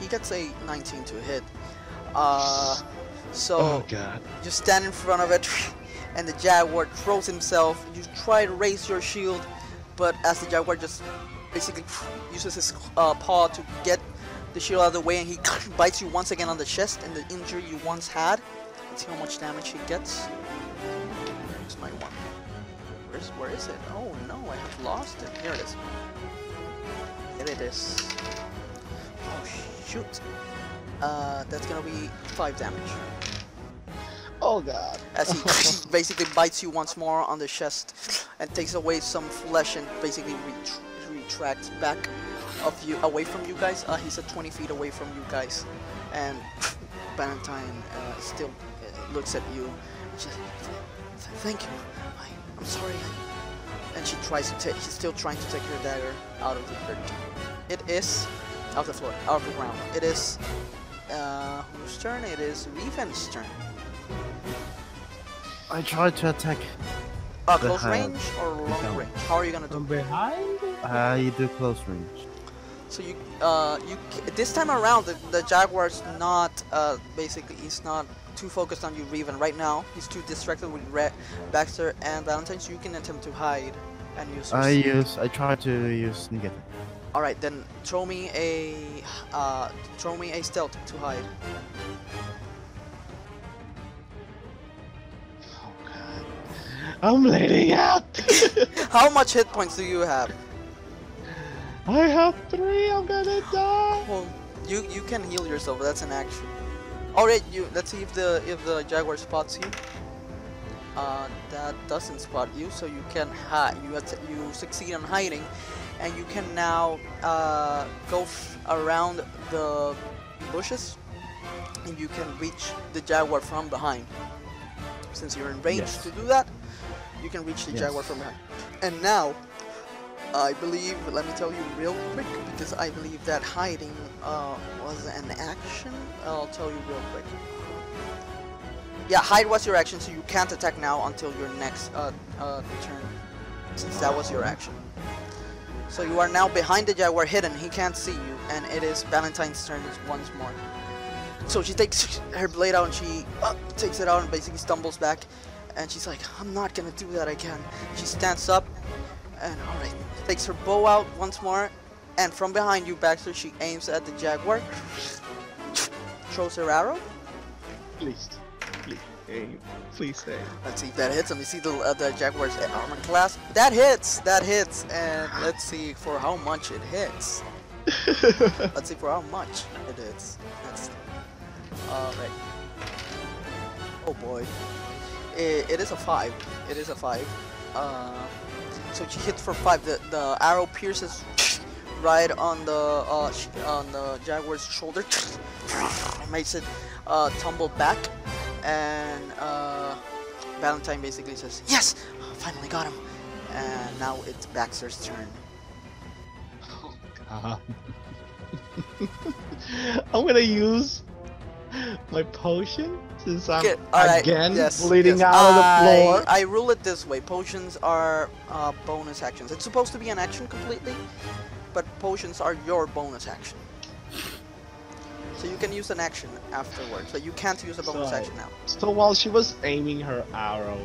he gets a 19 to hit. Uh, so oh god. you stand in front of it, *laughs* and the jaguar throws himself. You try to raise your shield, but as the jaguar just basically uses his uh, paw to get the shield out of the way, and he *laughs* bites you once again on the chest, and the injury you once had. Let's see how much damage he gets. Where's my one? Where's where is it? Oh no, I have lost it. Here it is. Here it is. Oh shoot. Uh, that's gonna be five damage Oh god. as he *laughs* *laughs* basically bites you once more on the chest and takes away some flesh and basically ret- retracts back of you away from you guys. Uh, he's at 20 feet away from you guys, and *laughs* Valentine uh, still uh, looks at you. She says, "Th- Thank you. I, I'm sorry. And she tries to take. She's still trying to take your dagger out of the dirt. It is out of the floor, out of the ground. It is. Uh, whose turn? It is Revan's turn. I tried to attack. Uh, close hand. range or long Behind. range? How are you gonna do? From behind? I do close range. So you, uh, you this time around the, the Jaguar's not uh, basically he's not too focused on you, Revan. Right now, he's too distracted with Re- Baxter and Valentine. So you can attempt to hide and use. your I s- use. I try to use sneak attack. All right, then throw me a, uh, throw me a stealth to hide. Oh god. I'm bleeding out. *laughs* How much hit points do you have? I have three. I'm gonna die. Well, you you can heal yourself. That's an action. All right, you. Let's see if the if the jaguar spots you. Uh, that doesn't spot you, so you can hide. You you succeed in hiding, and you can now uh, go f- around the bushes, and you can reach the jaguar from behind. Since you're in range Yes. to do that, you can reach the Yes. jaguar from behind. And now, I believe, let me tell you real quick, because I believe that hiding uh, was an action. I'll tell you real quick. Yeah, hide was your action, so you can't attack now until your next uh, uh, turn, since that was your action. So you are now behind the jaguar, hidden. He can't see you, and it is Valentine's turn once more. So she takes *laughs* her blade out and she uh, takes it out and basically stumbles back, and she's like, "I'm not gonna do that again." She stands up, and all right, takes her bow out once more, and from behind you, Baxter, she aims at the jaguar, throws her arrow. Please, please, hey, please aim. Let's see if that hits. Let me see the uh, the jaguar's armor class. That hits. That hits, and let's see for how much it hits. *laughs* Let's see for how much it hits. That's all right. Oh boy, it, it is a five. It is a five. Uh, so she hits for five. The the arrow pierces right on the uh, on the jaguar's shoulder, makes it uh, tumble back, and uh, Valentine basically says, "Yes, finally got him." And now it's Baxter's turn. Oh God. *laughs* I'm gonna use my potion since I'm um, Okay, alright, again yes, bleeding yes. out of the floor. I rule it this way: potions are uh, bonus actions. It's supposed to be an action completely, but potions are your bonus action. So you can use an action afterwards, but you can't use a bonus So- action now. So while she was aiming her arrow,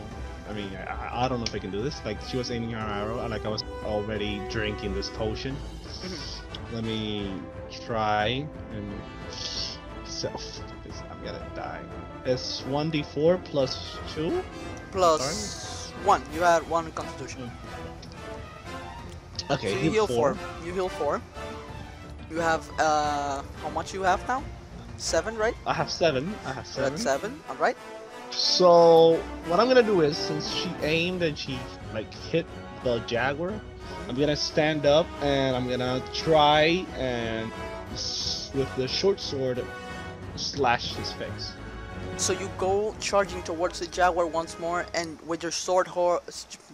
I mean, I, I don't know if I can do this. Like she was aiming her arrow, and like I was already drinking this potion. Mm-hmm. Let me try and self. This, I'm gonna die. It's one d4 plus two. Plus one. You had one constitution. Okay, so you heal four. four. You heal four. You have uh how much you have now? Seven, right? I have seven. I have seven. at seven. All right. So what I'm gonna do is, since she aimed and she like hit the jaguar, I'm gonna stand up and I'm gonna try and with the short sword slash his face. So you go charging towards the jaguar once more, and with your sword hor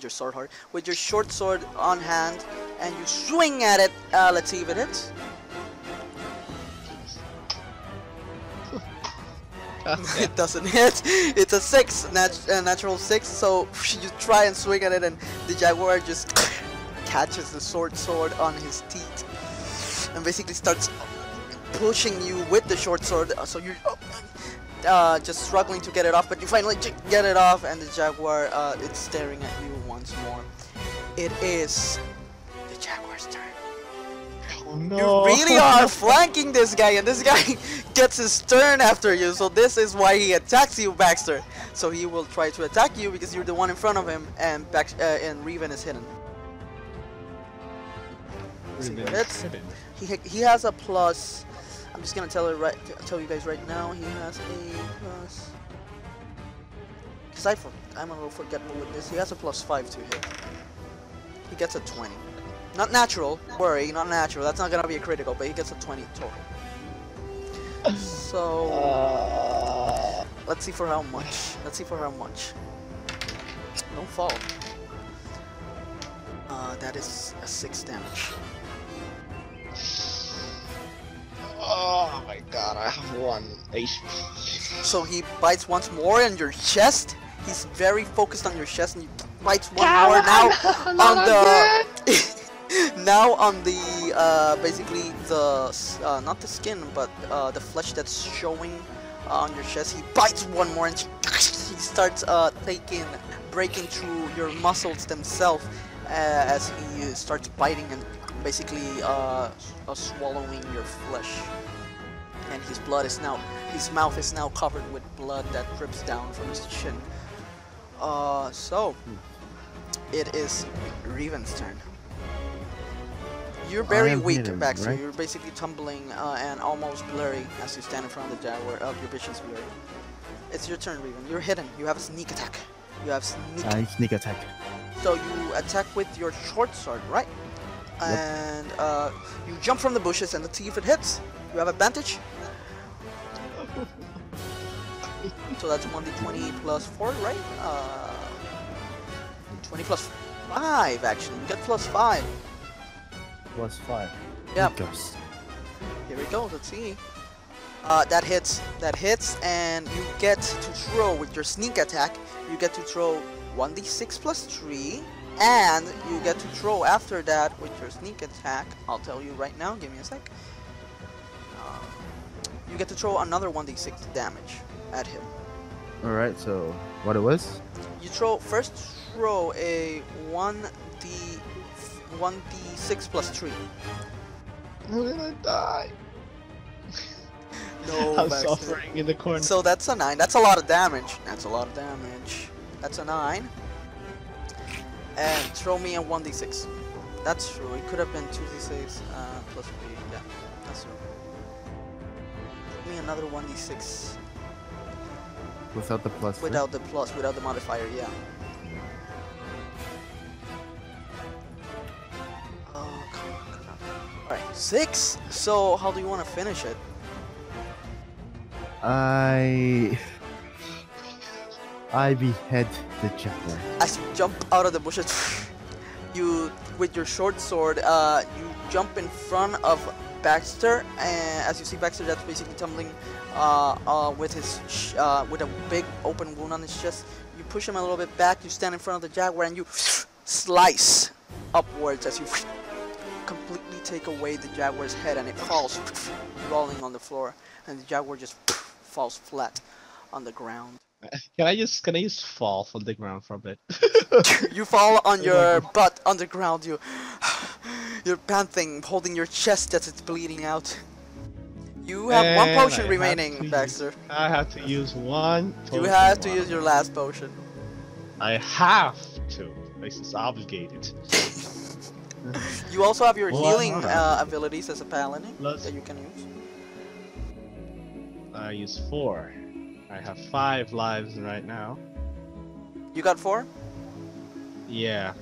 your sword hor with your short sword on hand, and you swing at it. Uh, let's see if it hits. *laughs* it doesn't hit. It's a six, nat- uh, natural six. So *laughs* you try and swing at it, and the jaguar just *laughs* catches the sword sword on his teeth, and basically starts pushing you with the short sword. So you're uh, just struggling to get it off, but you finally get it off, and the jaguar uh, it's staring at you once more. It is the jaguar's turn. Oh no! You really *laughs* are flanking this guy, and this guy *laughs* gets his turn after you. So this is why he attacks you, Baxter. So he will try to attack you because you're the one in front of him, and Bax- uh, and Revan is hidden. It's- He he has a plus. I'm just gonna tell it right. Tell you guys right now. He has a plus. Cause I for, I'm a little forgetful with this. He has a plus five to hit. He gets a 20. Not natural. Worry, not natural. That's not gonna be a critical, but he gets a 20 total. *sighs* So Uh, let's see for how much. Let's see for how much. Don't fall. Uh, that is a six damage. *sighs* *sighs* oh my god! I have one HP. So he bites once more in your chest. He's very focused on your chest, and he bites one Come more now on, on the *laughs* now on the uh, basically the uh, not the skin, but uh, the flesh that's showing uh, on your chest. He bites one more, and he starts uh, taking breaking through your muscles themselves uh, as he uh, starts biting and basically uh, uh, swallowing your flesh and his blood is now his mouth is now covered with blood that drips down from his chin. Uh, so it is Revan's turn. You're very weak, hidden, Baxter. right? You're basically tumbling uh, and almost blurry as you stand in front of the jaguar. Of your vision's blurry. It's your turn, Revan. You're hidden. You have a sneak attack. You have sneak. I sneak attack. So you attack with your short sword, right? Yep. And uh, you jump from the bushes and let's see if it hits. You have advantage. So that's 1d20 plus 4, right? Uh, 20 plus 5, actually. You get plus 5. Plus five. Yep. Goes. Here we go, let's see. Uh, that hits, that hits, and you get to throw with your sneak attack. You get to throw 1d6 plus 3, and you get to throw after that with your sneak attack. I'll tell you right now, give me a sec. Uh, you get to throw another 1d6 damage at him. Alright, so what it was? You throw, first throw a 1d, 1d6 plus 3. I'm gonna die. No, *laughs* I'm Baxter. suffering in the corner. So that's a 9. That's a lot of damage. That's a lot of damage. That's a 9. And throw me a 1d6. That's true. It could have been 2d6 uh, plus 3. Yeah, that's true. Give me another 1d6 Without the plus. without the plus, without the modifier, yeah. Oh, come on, come on. Alright, 6? So, how do you want to finish it? I. I behead the jaguar. as you jump out of the bushes, you with your short sword, uh, you jump in front of Baxter, and as you see Baxter, that's basically tumbling uh, uh, with his uh, with a big open wound on his chest. You push him a little bit back. You stand in front of the jaguar, and you slice upwards as you completely take away the jaguar's head and it falls rolling on the floor and the jaguar just falls flat on the ground. *laughs* Can I just can I just fall from the ground for a bit? *laughs* you fall on *laughs* your butt on the ground. You, *sighs* you're panting, holding your chest as it's bleeding out. You have one potion I remaining, to Baxter. I have to use one. You have to wow. use your last potion. I have to. This is obligated. You also have your Well, healing uh, abilities as a paladin Let's- that you can use. I use four. I have five lives right now. You got four. Yeah.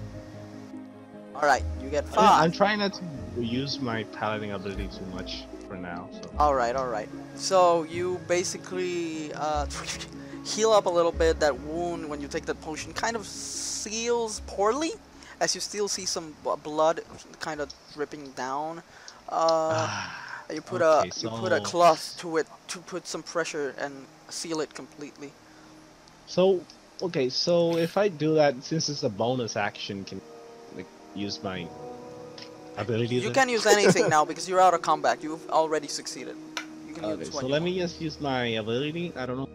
All right, you get five. I'm trying not to use my paladin ability too much for now. So. All right, all right. So you basically uh, *laughs* heal up a little bit. That wound when you take that potion kind of seals poorly, as you still see some blood kind of dripping down. Uh, you put okay, a you put a cloth to it to put some pressure and seal it completely. So, okay, so if I do that, since it's a bonus action, can like use my ability? You then? can use anything *laughs* now because you're out of combat. You've already succeeded. You can Okay, use so let want. me just use my ability. I don't know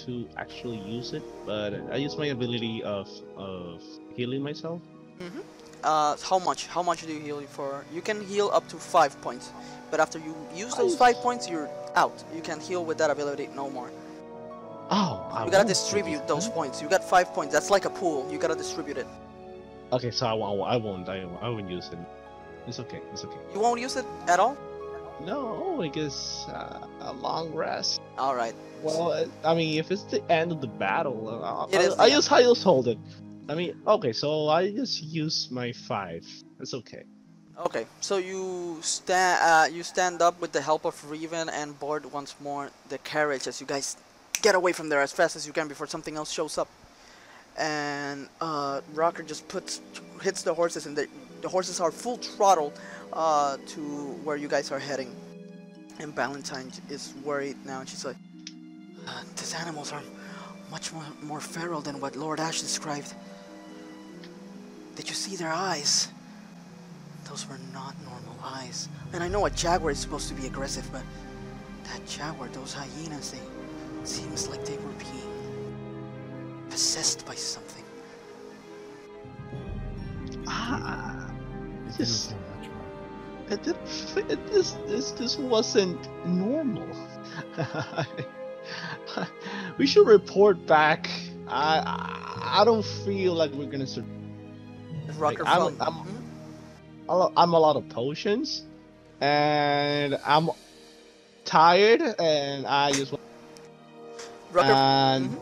to actually use it, but I use my ability of of healing myself. Uh, how much? How much do you heal for? You can heal up to five points, but after you use those five points, you're out. You can heal with that ability no more. Oh, I You gotta distribute those that. points. You got five points. That's like a pool. You gotta distribute it. Okay, so I won't. I won't. I I won't use it. It's okay. It's okay. You won't use it at all. No, because uh, a long rest. All right. Well, I mean, if it's the end of the battle, uh, It I, I the just I just hold it. I mean, okay, so I just use my five. It's okay. Okay. So you stand. Uh, you stand up with the help of Revan and board once more the carriage as you guys get away from there as fast as you can before something else shows up. And uh, Rocker just puts hits the horses, and the, the horses are full throttle uh, to where you guys are heading. And Valentine is worried now, and she's like, uh, "These animals are much more, more feral than what Lord Ash described. Did you see their eyes? Those were not normal eyes. And I know a jaguar is supposed to be aggressive, but that jaguar, those hyenas, they seems like they were being possessed by something. Ah, It didn't Just- sound that right. it, didn't fit- it, this this this wasn't normal. *laughs* we should report back. I I I don't feel like we're gonna sur- Rocker I'm- I'm- a I'm a lot of potions, and I'm tired, and I just want- Rocker, and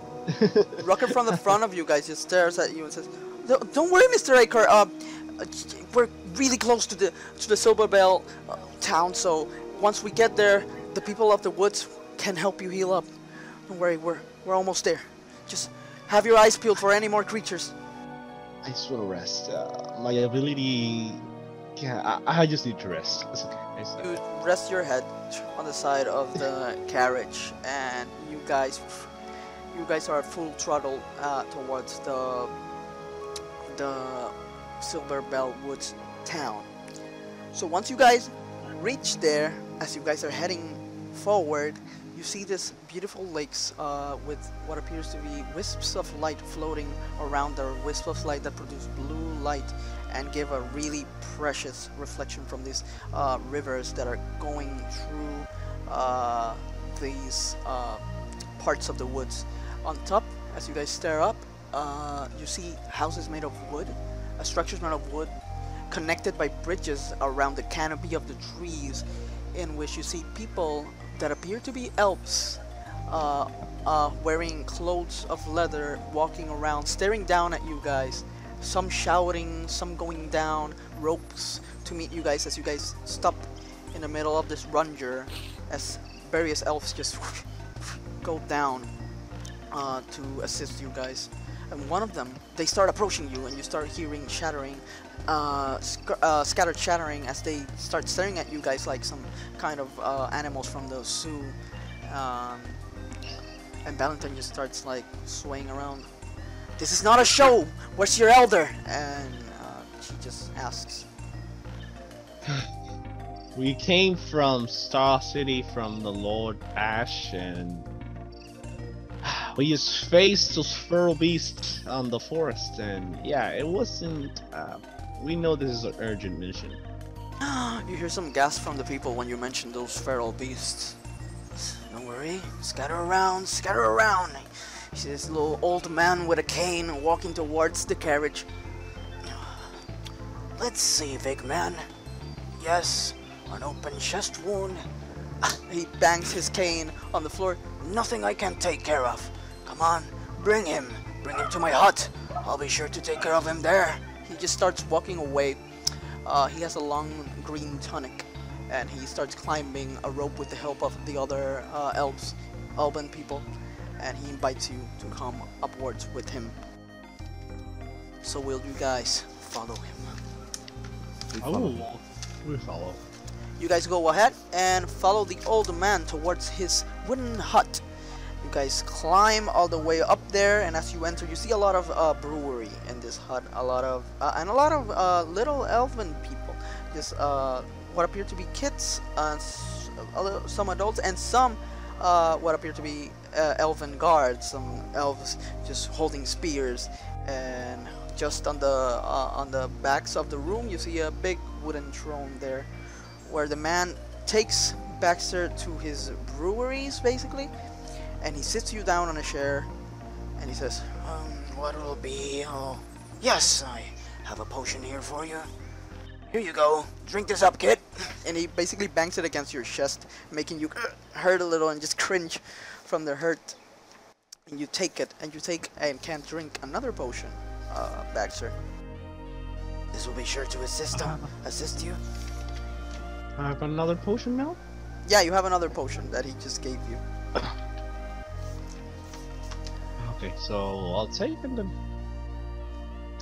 *laughs* Rocker from the front of you guys just stares at you and says, "Don't worry, Mr. Aker. Uh, we're really close to the to the Silver Bell uh, town, so once we get there, the people of the woods can help you heal up. Don't worry, we're we're almost there. Just have your eyes peeled for any more creatures." I just want to rest. Uh, my ability, yeah, I, I just need to rest. It's okay. It's, You rest your head on the side of the carriage, and guys, you guys are full throttle uh, towards the the Silver Bell Woods town. So once you guys reach there, as you guys are heading forward, you see this beautiful lakes uh, with what appears to be wisps of light floating around there, wisps of light that produce blue light and give a really precious reflection from these uh, rivers that are going through uh, these uh, parts of the woods. On top, as you guys stare up, uh, you see houses made of wood, uh, structures made of wood, connected by bridges around the canopy of the trees, in which you see people that appear to be elves, uh, uh, wearing clothes of leather, walking around, staring down at you guys. Some shouting, some going down ropes to meet you guys as you guys stop in the middle of this runger as various elves just *laughs* go down uh, to assist you guys. And one of them, they start approaching you, and you start hearing shattering, uh, sc- uh, scattered shattering as they start staring at you guys like some kind of uh, animals from the zoo. Um, and Valentine just starts like swaying around. This is not a show. Where's your elder? And uh, she just asks. *sighs* we came from Star City from the Lord Ash, and *sighs* we just faced those feral beasts on the forest. And yeah, it wasn't. Uh, we know this is an urgent mission. *gasps* you hear some gasp from the people when you mention those feral beasts. Don't worry, scatter around, scatter around. You see this little old man with a cane walking towards the carriage. *sighs* Let's see, big man. Yes, an open chest wound. *sighs* He bangs his cane on the floor. Nothing I can't take care of. Come on, bring him. Bring him to my hut. I'll be sure to take care of him there. He just starts walking away. Uh, he has a long green tunic, and he starts climbing a rope with the help of the other uh, elves, elven people, and he invites you to come upwards with him. So will you guys follow him? We follow. Oh, we follow. You guys go ahead and follow the old man towards his wooden hut. You guys climb all the way up there, and as you enter, you see a lot of uh, brewery in this hut. A lot of uh, and a lot of uh, little elven people. Just uh, what appear to be kids, some adults, and some uh, what appear to be uh, elven guards. Some elves just holding spears, and just on the on the backs of the room, you see a big wooden throne there where the man takes Baxter to his breweries, basically, and he sits you down on a chair, and he says, um, "What will be? Oh, yes, I have a potion here for you. Here you go. Drink this up, kid." And he basically bangs it against your chest, making you hurt a little and just cringe from the hurt. And you take it, and you take and can't drink another potion, uh, Baxter. This will be sure to assist him, assist you. I have another potion now. Yeah, you have another potion that he just gave you. *coughs* Okay, so I'll take it then.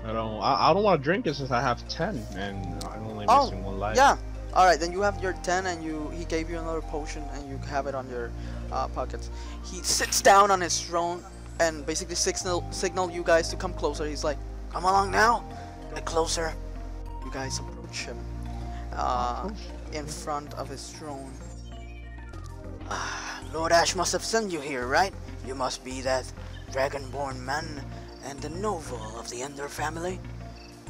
I don't. I, I don't want to drink it since I have ten and I'm only Oh, missing one life. Yeah. All right, then you have your 10 and you he gave you another potion and you have it on your uh, pockets. He sits down on his throne and basically signal signal you guys to come closer. He's like, "Come along now. Get closer." You guys approach him uh, in front of his throne. Ah, Lord Ash must have sent you here, right? You must be that dragonborn man and the noble of the Endor family.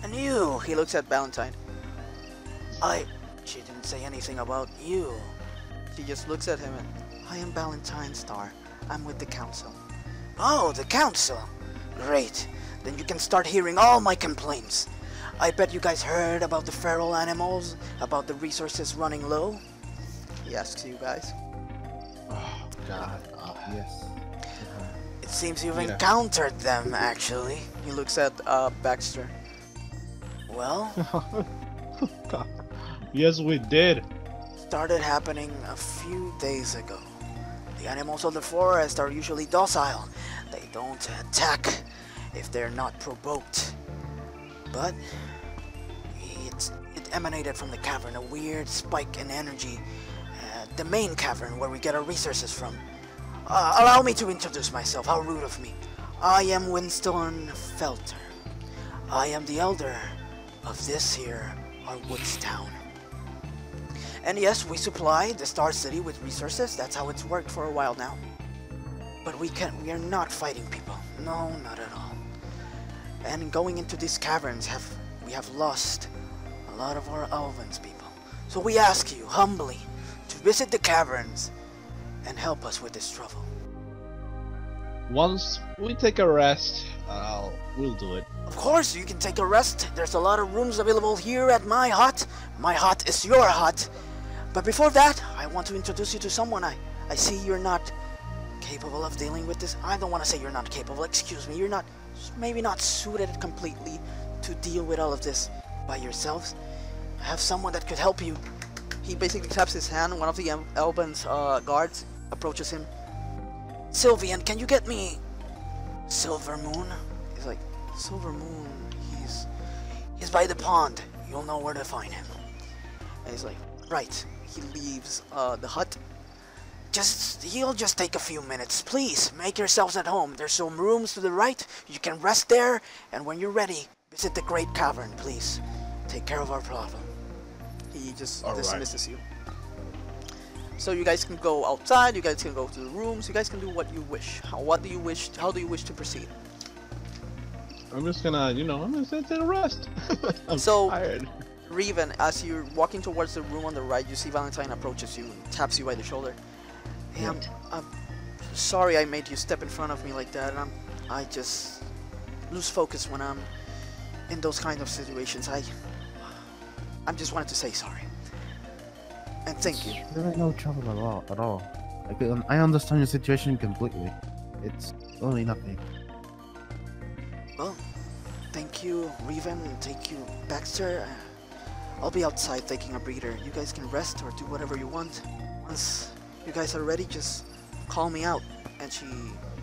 And you, he looks at Valentine. I. She didn't say anything about you. She just looks at him and. I am Valentine Star. I'm with the council. Oh, the council! Great. Then you can start hearing all my complaints. I bet you guys heard about the feral animals, about the resources running low. He asks you guys. Oh God. Uh, Yes. It seems you've Yeah. encountered them, actually. He looks at uh, Baxter. Well, *laughs* yes, we did. started happening a few days ago. The animals of the forest are usually docile. They don't attack if they're not provoked. But it, it emanated from the cavern, a weird spike in energy. Uh, the main cavern where we get our resources from. Uh, allow me to introduce myself. How rude of me. I am Winston Felter. I am the elder of this here, our woods town. And yes, we supply the Star City with resources. That's how it's worked for a while now. But we can't. we are not fighting people. No, not at all. And going into these caverns have we have lost a lot of our Elvens people. So we ask you humbly to visit the caverns and help us with this trouble. Once we take a rest, uh, we'll do it. Of course, you can take a rest. There's a lot of rooms available here at my hut. My hut is your hut. But before that, I want to introduce you to someone. I, I see you're not capable of dealing with this. I don't want to say you're not capable. Excuse me. You're not, maybe not suited completely to deal with all of this by yourselves. I have someone that could help you. He basically claps his hand. One of the El- Elben's uh, guards approaches him. Sylvian, can you get me Silver Moon? He's like, Silver Moon, he's he's by the pond. You'll know where to find him. And he's like, right. He leaves uh, the hut. Just he'll just take a few minutes. Please make yourselves at home. There's some rooms to the right. You can rest there, and when you're ready, visit the Great Cavern, please. Take care of our problem. He just All right. dismisses you. So you guys can go outside. You guys can go to the rooms. You guys can do what you wish. How, what do you wish? How do you wish to proceed? I'm just gonna, you know, I'm gonna sit and rest. *laughs* I'm So- tired. Revan, as you're walking towards the room on the right, you see Valentine approaches you, taps you by the shoulder. Hey, I'm, I'm sorry I made you step in front of me like that. I'm, I just lose focus when I'm in those kind of situations. I, I just wanted to say sorry. And thank you. It's really no trouble at all. At all. I, I understand your situation completely. It's only nothing. Well, thank you, Revan, and thank you, Baxter. Uh, I'll be outside taking a breather. You guys can rest or do whatever you want. Once you guys are ready, just call me out. And she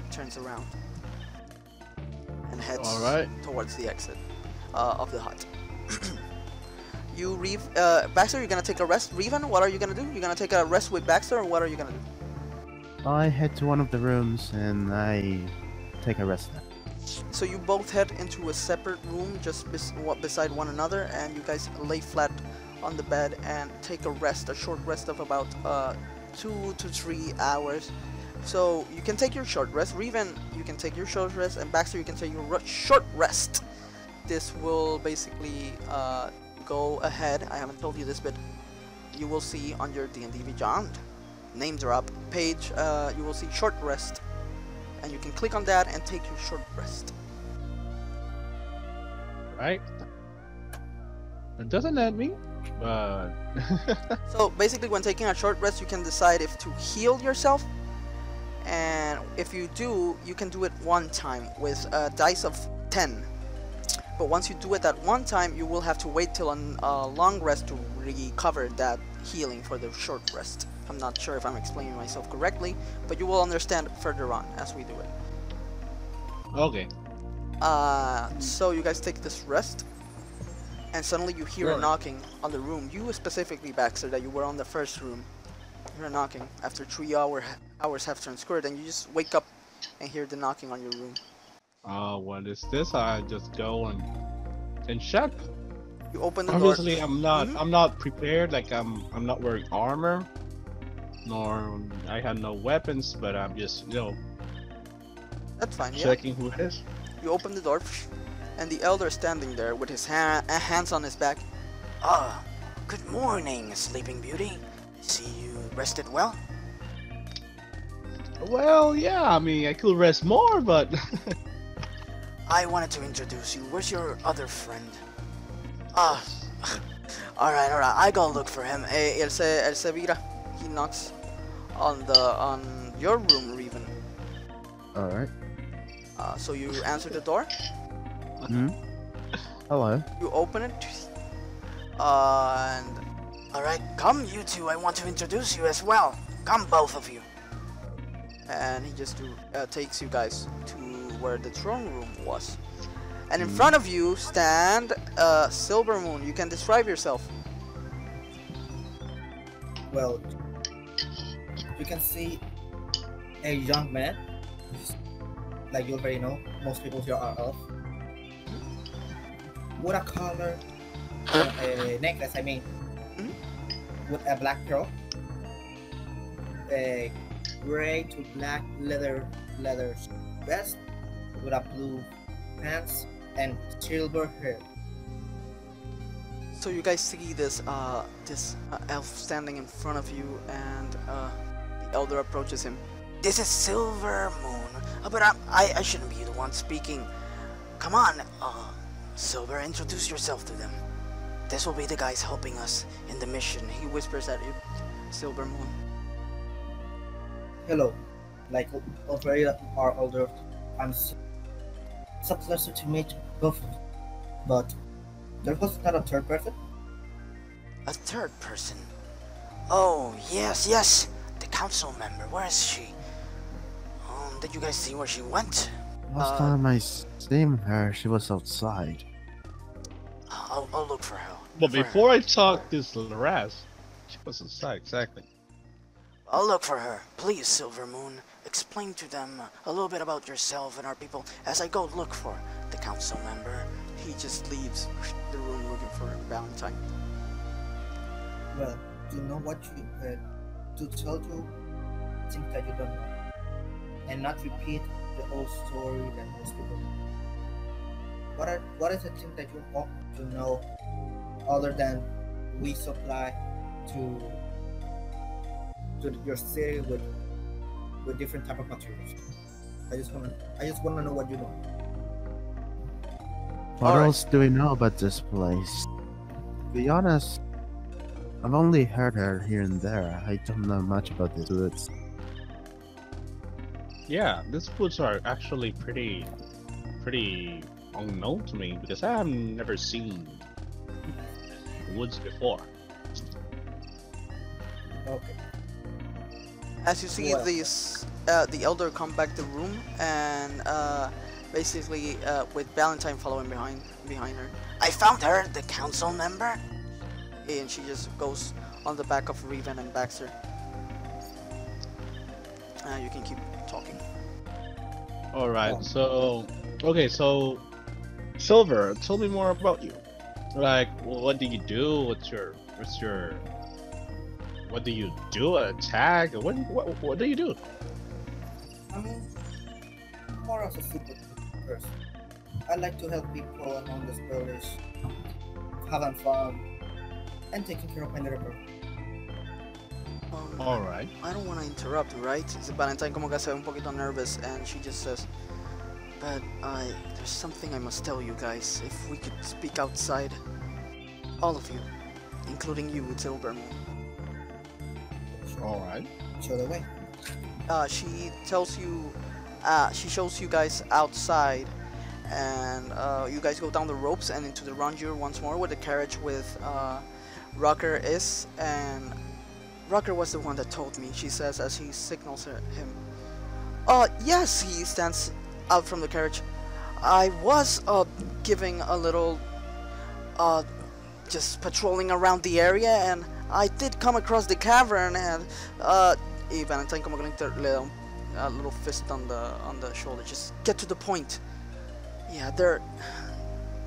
turns around and heads All right. towards the exit uh, of the hut. *clears throat* you, Reeve, uh, Baxter, you're gonna take a rest. Revan, what are you gonna do? You're gonna take a rest with Baxter, or what are you gonna do? I head to one of the rooms and I take a rest there. So you both head into a separate room just bes- wa- beside one another, and you guys lay flat on the bed and take a rest, a short rest of about uh, two to three hours. So you can take your short rest. Revan, you can take your short rest, and Baxter, you can take your short rest. This will basically uh, go ahead. I haven't told you this, but you will see on your D&D Beyond name drop page. Uh, you will see short rest and you can click on that and take your short rest. Right? And doesn't that me, but *laughs* So basically, when taking a short rest, you can decide if to heal yourself, and if you do, you can do it one time with a dice of 10. But once you do it that one time, you will have to wait till a long rest to recover that healing for the short rest. I'm not sure if I'm explaining myself correctly, but you will understand further on as we do it. okay. Uh, so you guys take this rest, and suddenly you hear a knocking on the room. You specifically, Baxter, that you were on the first room. You hear a knocking after three hour hours have transcurred, and you just wake up and hear the knocking on your room. Uh, what is this? I just go and and check. You open the Obviously, door. I'm not. Mhm. I'm not prepared. Like I'm. I'm not wearing armor, nor I have no weapons. But I'm just, you know, That's fine. Yeah. checking who it is. You open the door, and the elder standing there with his ha- uh, hands on his back. Ah, good morning, Sleeping Beauty. See you rested well? Well, yeah. I mean, I could rest more, but *laughs* I wanted to introduce you. Where's your other friend? Ah, *laughs* alright, alright. I go look for him. Eh, él se, él se vira. He knocks on the on your room, Revan. Alright. Uh, so you answer the door. Hmm? Hello. You open it, uh, and Alright, come, you two. I want to introduce you as well. Come, both of you. and he just do, uh, takes you guys to where the throne room was. And in front of you stand uh, Silver Moon. You can describe yourself. Well, you can see a young man. Like you already know, most people here are elf. Collar, uh, a necklace, I mean, Mhm. with a black pearl, a gray to black leather leather vest with a blue pants and silver hair. So you guys see this uh, this uh, elf standing in front of you, and uh, the elder approaches him. This is Silver Moon. Uh, but I, I, I shouldn't be the one speaking. Come on, uh, Silver, introduce yourself to them. This will be the guys helping us in the mission. He whispers at you, Silver Moon. Hello, like already are older. I'm. It's a pleasure to meet both of you. But there was not a third person. A third person. Oh, yes, yes. The council member. Where is she? Um, did you guys see where she went? Last Uh, time I seen her, she was outside. I'll, I'll look for her. but for her. before I talk this Laraz, she was inside exactly. I'll look for her. Please, Silver Moon, explain to them a little bit about yourself and our people as I go look for the council member. He just leaves the room looking for Valentine. Well, you know what you uh, to to tell you things that you don't know, and not repeat the old story that most people know. What are what is the thing that you want to know other than we supply to to your city with with different type of materials? I just wanna I just wanna know what you know. What Alright. else do we know about this place? To be honest, I've only heard her here and there. I don't know much about this woods. Yeah, these woods are actually pretty, pretty unknown to me because I have never seen woods before. Okay. As you see Well. these, uh, the elder come back the room and uh, basically uh, with Valentine following behind behind her, I found her, the council member. and she just goes on the back of Revan and Baxter. Uh, you can keep talking. All right, Oh. so okay, so Silver, tell me more about you. Like, what do you do? What's your, what's your, what do you do? Attack? What, what, what do you do? I mean, more of a super person. I like to help people among the spoilers, having fun, and taking care of my brother. Um, All right. I don't want to interrupt, right? So Valentine como que se ve un poquito nervous and she just says, But I, there's something I must tell you guys. If we could speak outside, all of you, including you, Silvermoon. All right. Show the way. Uh, she tells you, uh, she shows you guys outside, and uh, you guys go down the ropes and into the Rangier once more where the carriage with uh, Rocker is. And Rocker was the one that told me, she says as he signals her, him. Uh, yes, he stands out from the carriage. I was uh, giving a little, uh, just patrolling around the area, and I did come across the cavern, and uh, y Valentine como que le, da a little fist on the on the shoulder. Just get to the point. Yeah, there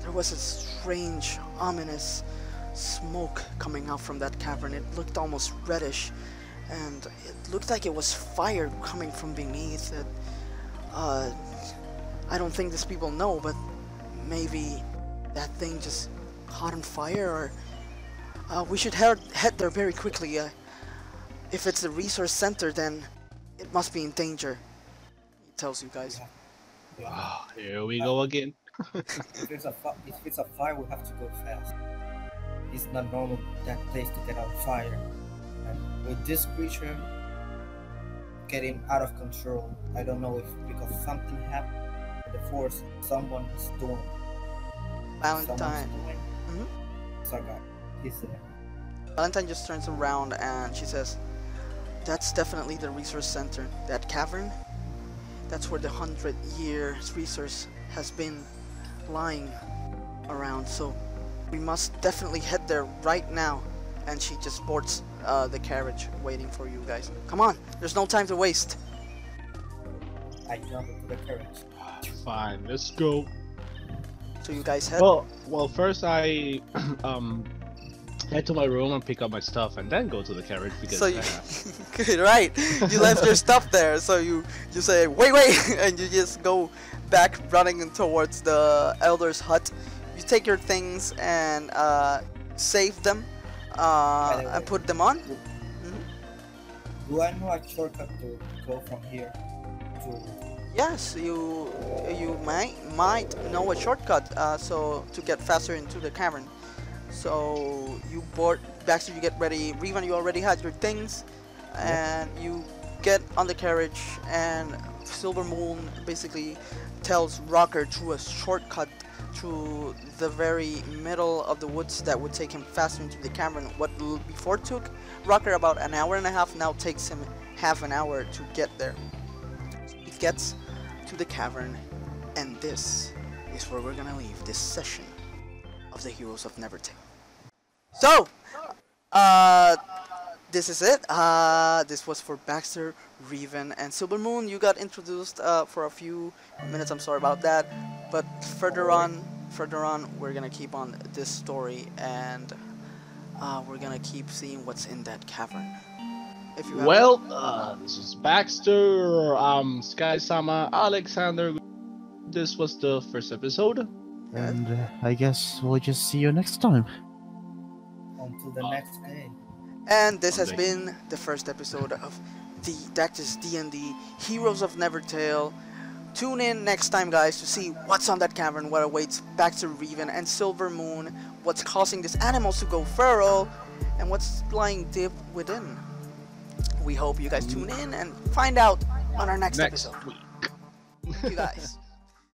there was a strange, ominous smoke coming out from that cavern. It looked almost reddish, and it looked like it was fire coming from beneath it. Uh, I don't think these people know, but maybe that thing just caught on fire, or uh, we should head head there very quickly. Uh, if it's the resource center, then it must be in danger. He tells you guys. Yeah. Ah, here we go again. *laughs* If it's a if it's a fire, we have to go fast. It's not normal that place to get on fire. And with this creature getting out of control, I don't know if because something happened the force, someone is doing. Valentine. Doing. Mhm. So God, he's there. Valentine just turns around and she says, That's definitely the resource center. That cavern, that's where the hundred years resource has been lying around. So we must definitely head there right now. And she just boards uh, the carriage waiting for you guys. Come on, there's no time to waste. I jump into the carriage. Fine, let's go. So you guys head. Well, well, first I *clears throat* um head to my room and pick up my stuff, and then go to the carriage because So you, *laughs* good, right? You left your *laughs* stuff there, so you you say wait, wait, *laughs* and you just go back running towards the elder's hut. Take your things and uh, save them uh, By the way. and put them on. Do I know a shortcut to go from here to? Yes, you you might might know a shortcut uh, so to get faster into the cavern. So you board Baxter, you get ready. Revan, you already had your things, and you get on the carriage. And Silver Moon basically tells Rocker through a shortcut through the very middle of the woods that would take him faster into the cavern. What before took Rocker about an hour and a half now takes him half an hour to get there. He gets to the cavern, and this is where we're gonna leave this session of the Heroes of Nevertale. So, uh, this is it. Uh, this was for Baxter, Revan, and Silver Moon. You got introduced uh, for a few minutes. I'm sorry about that, but further on, further on, we're gonna keep on this story, and uh, we're gonna keep seeing what's in that cavern. If you Well, uh, this is Baxter. Um, Sky Sama, Alexander. This was the first episode. And uh, I guess we'll just see you next time. Until the next day. And this has been the first episode of the Dactus D&D Heroes of Nevertale. Tune in next time, guys, to see what's on that cavern, what awaits Baxter Revan and Silver Moon, what's causing these animals to go feral, and what's lying deep within. We hope you guys tune in and find out on our next, Next episode. week. Thank you guys. *laughs*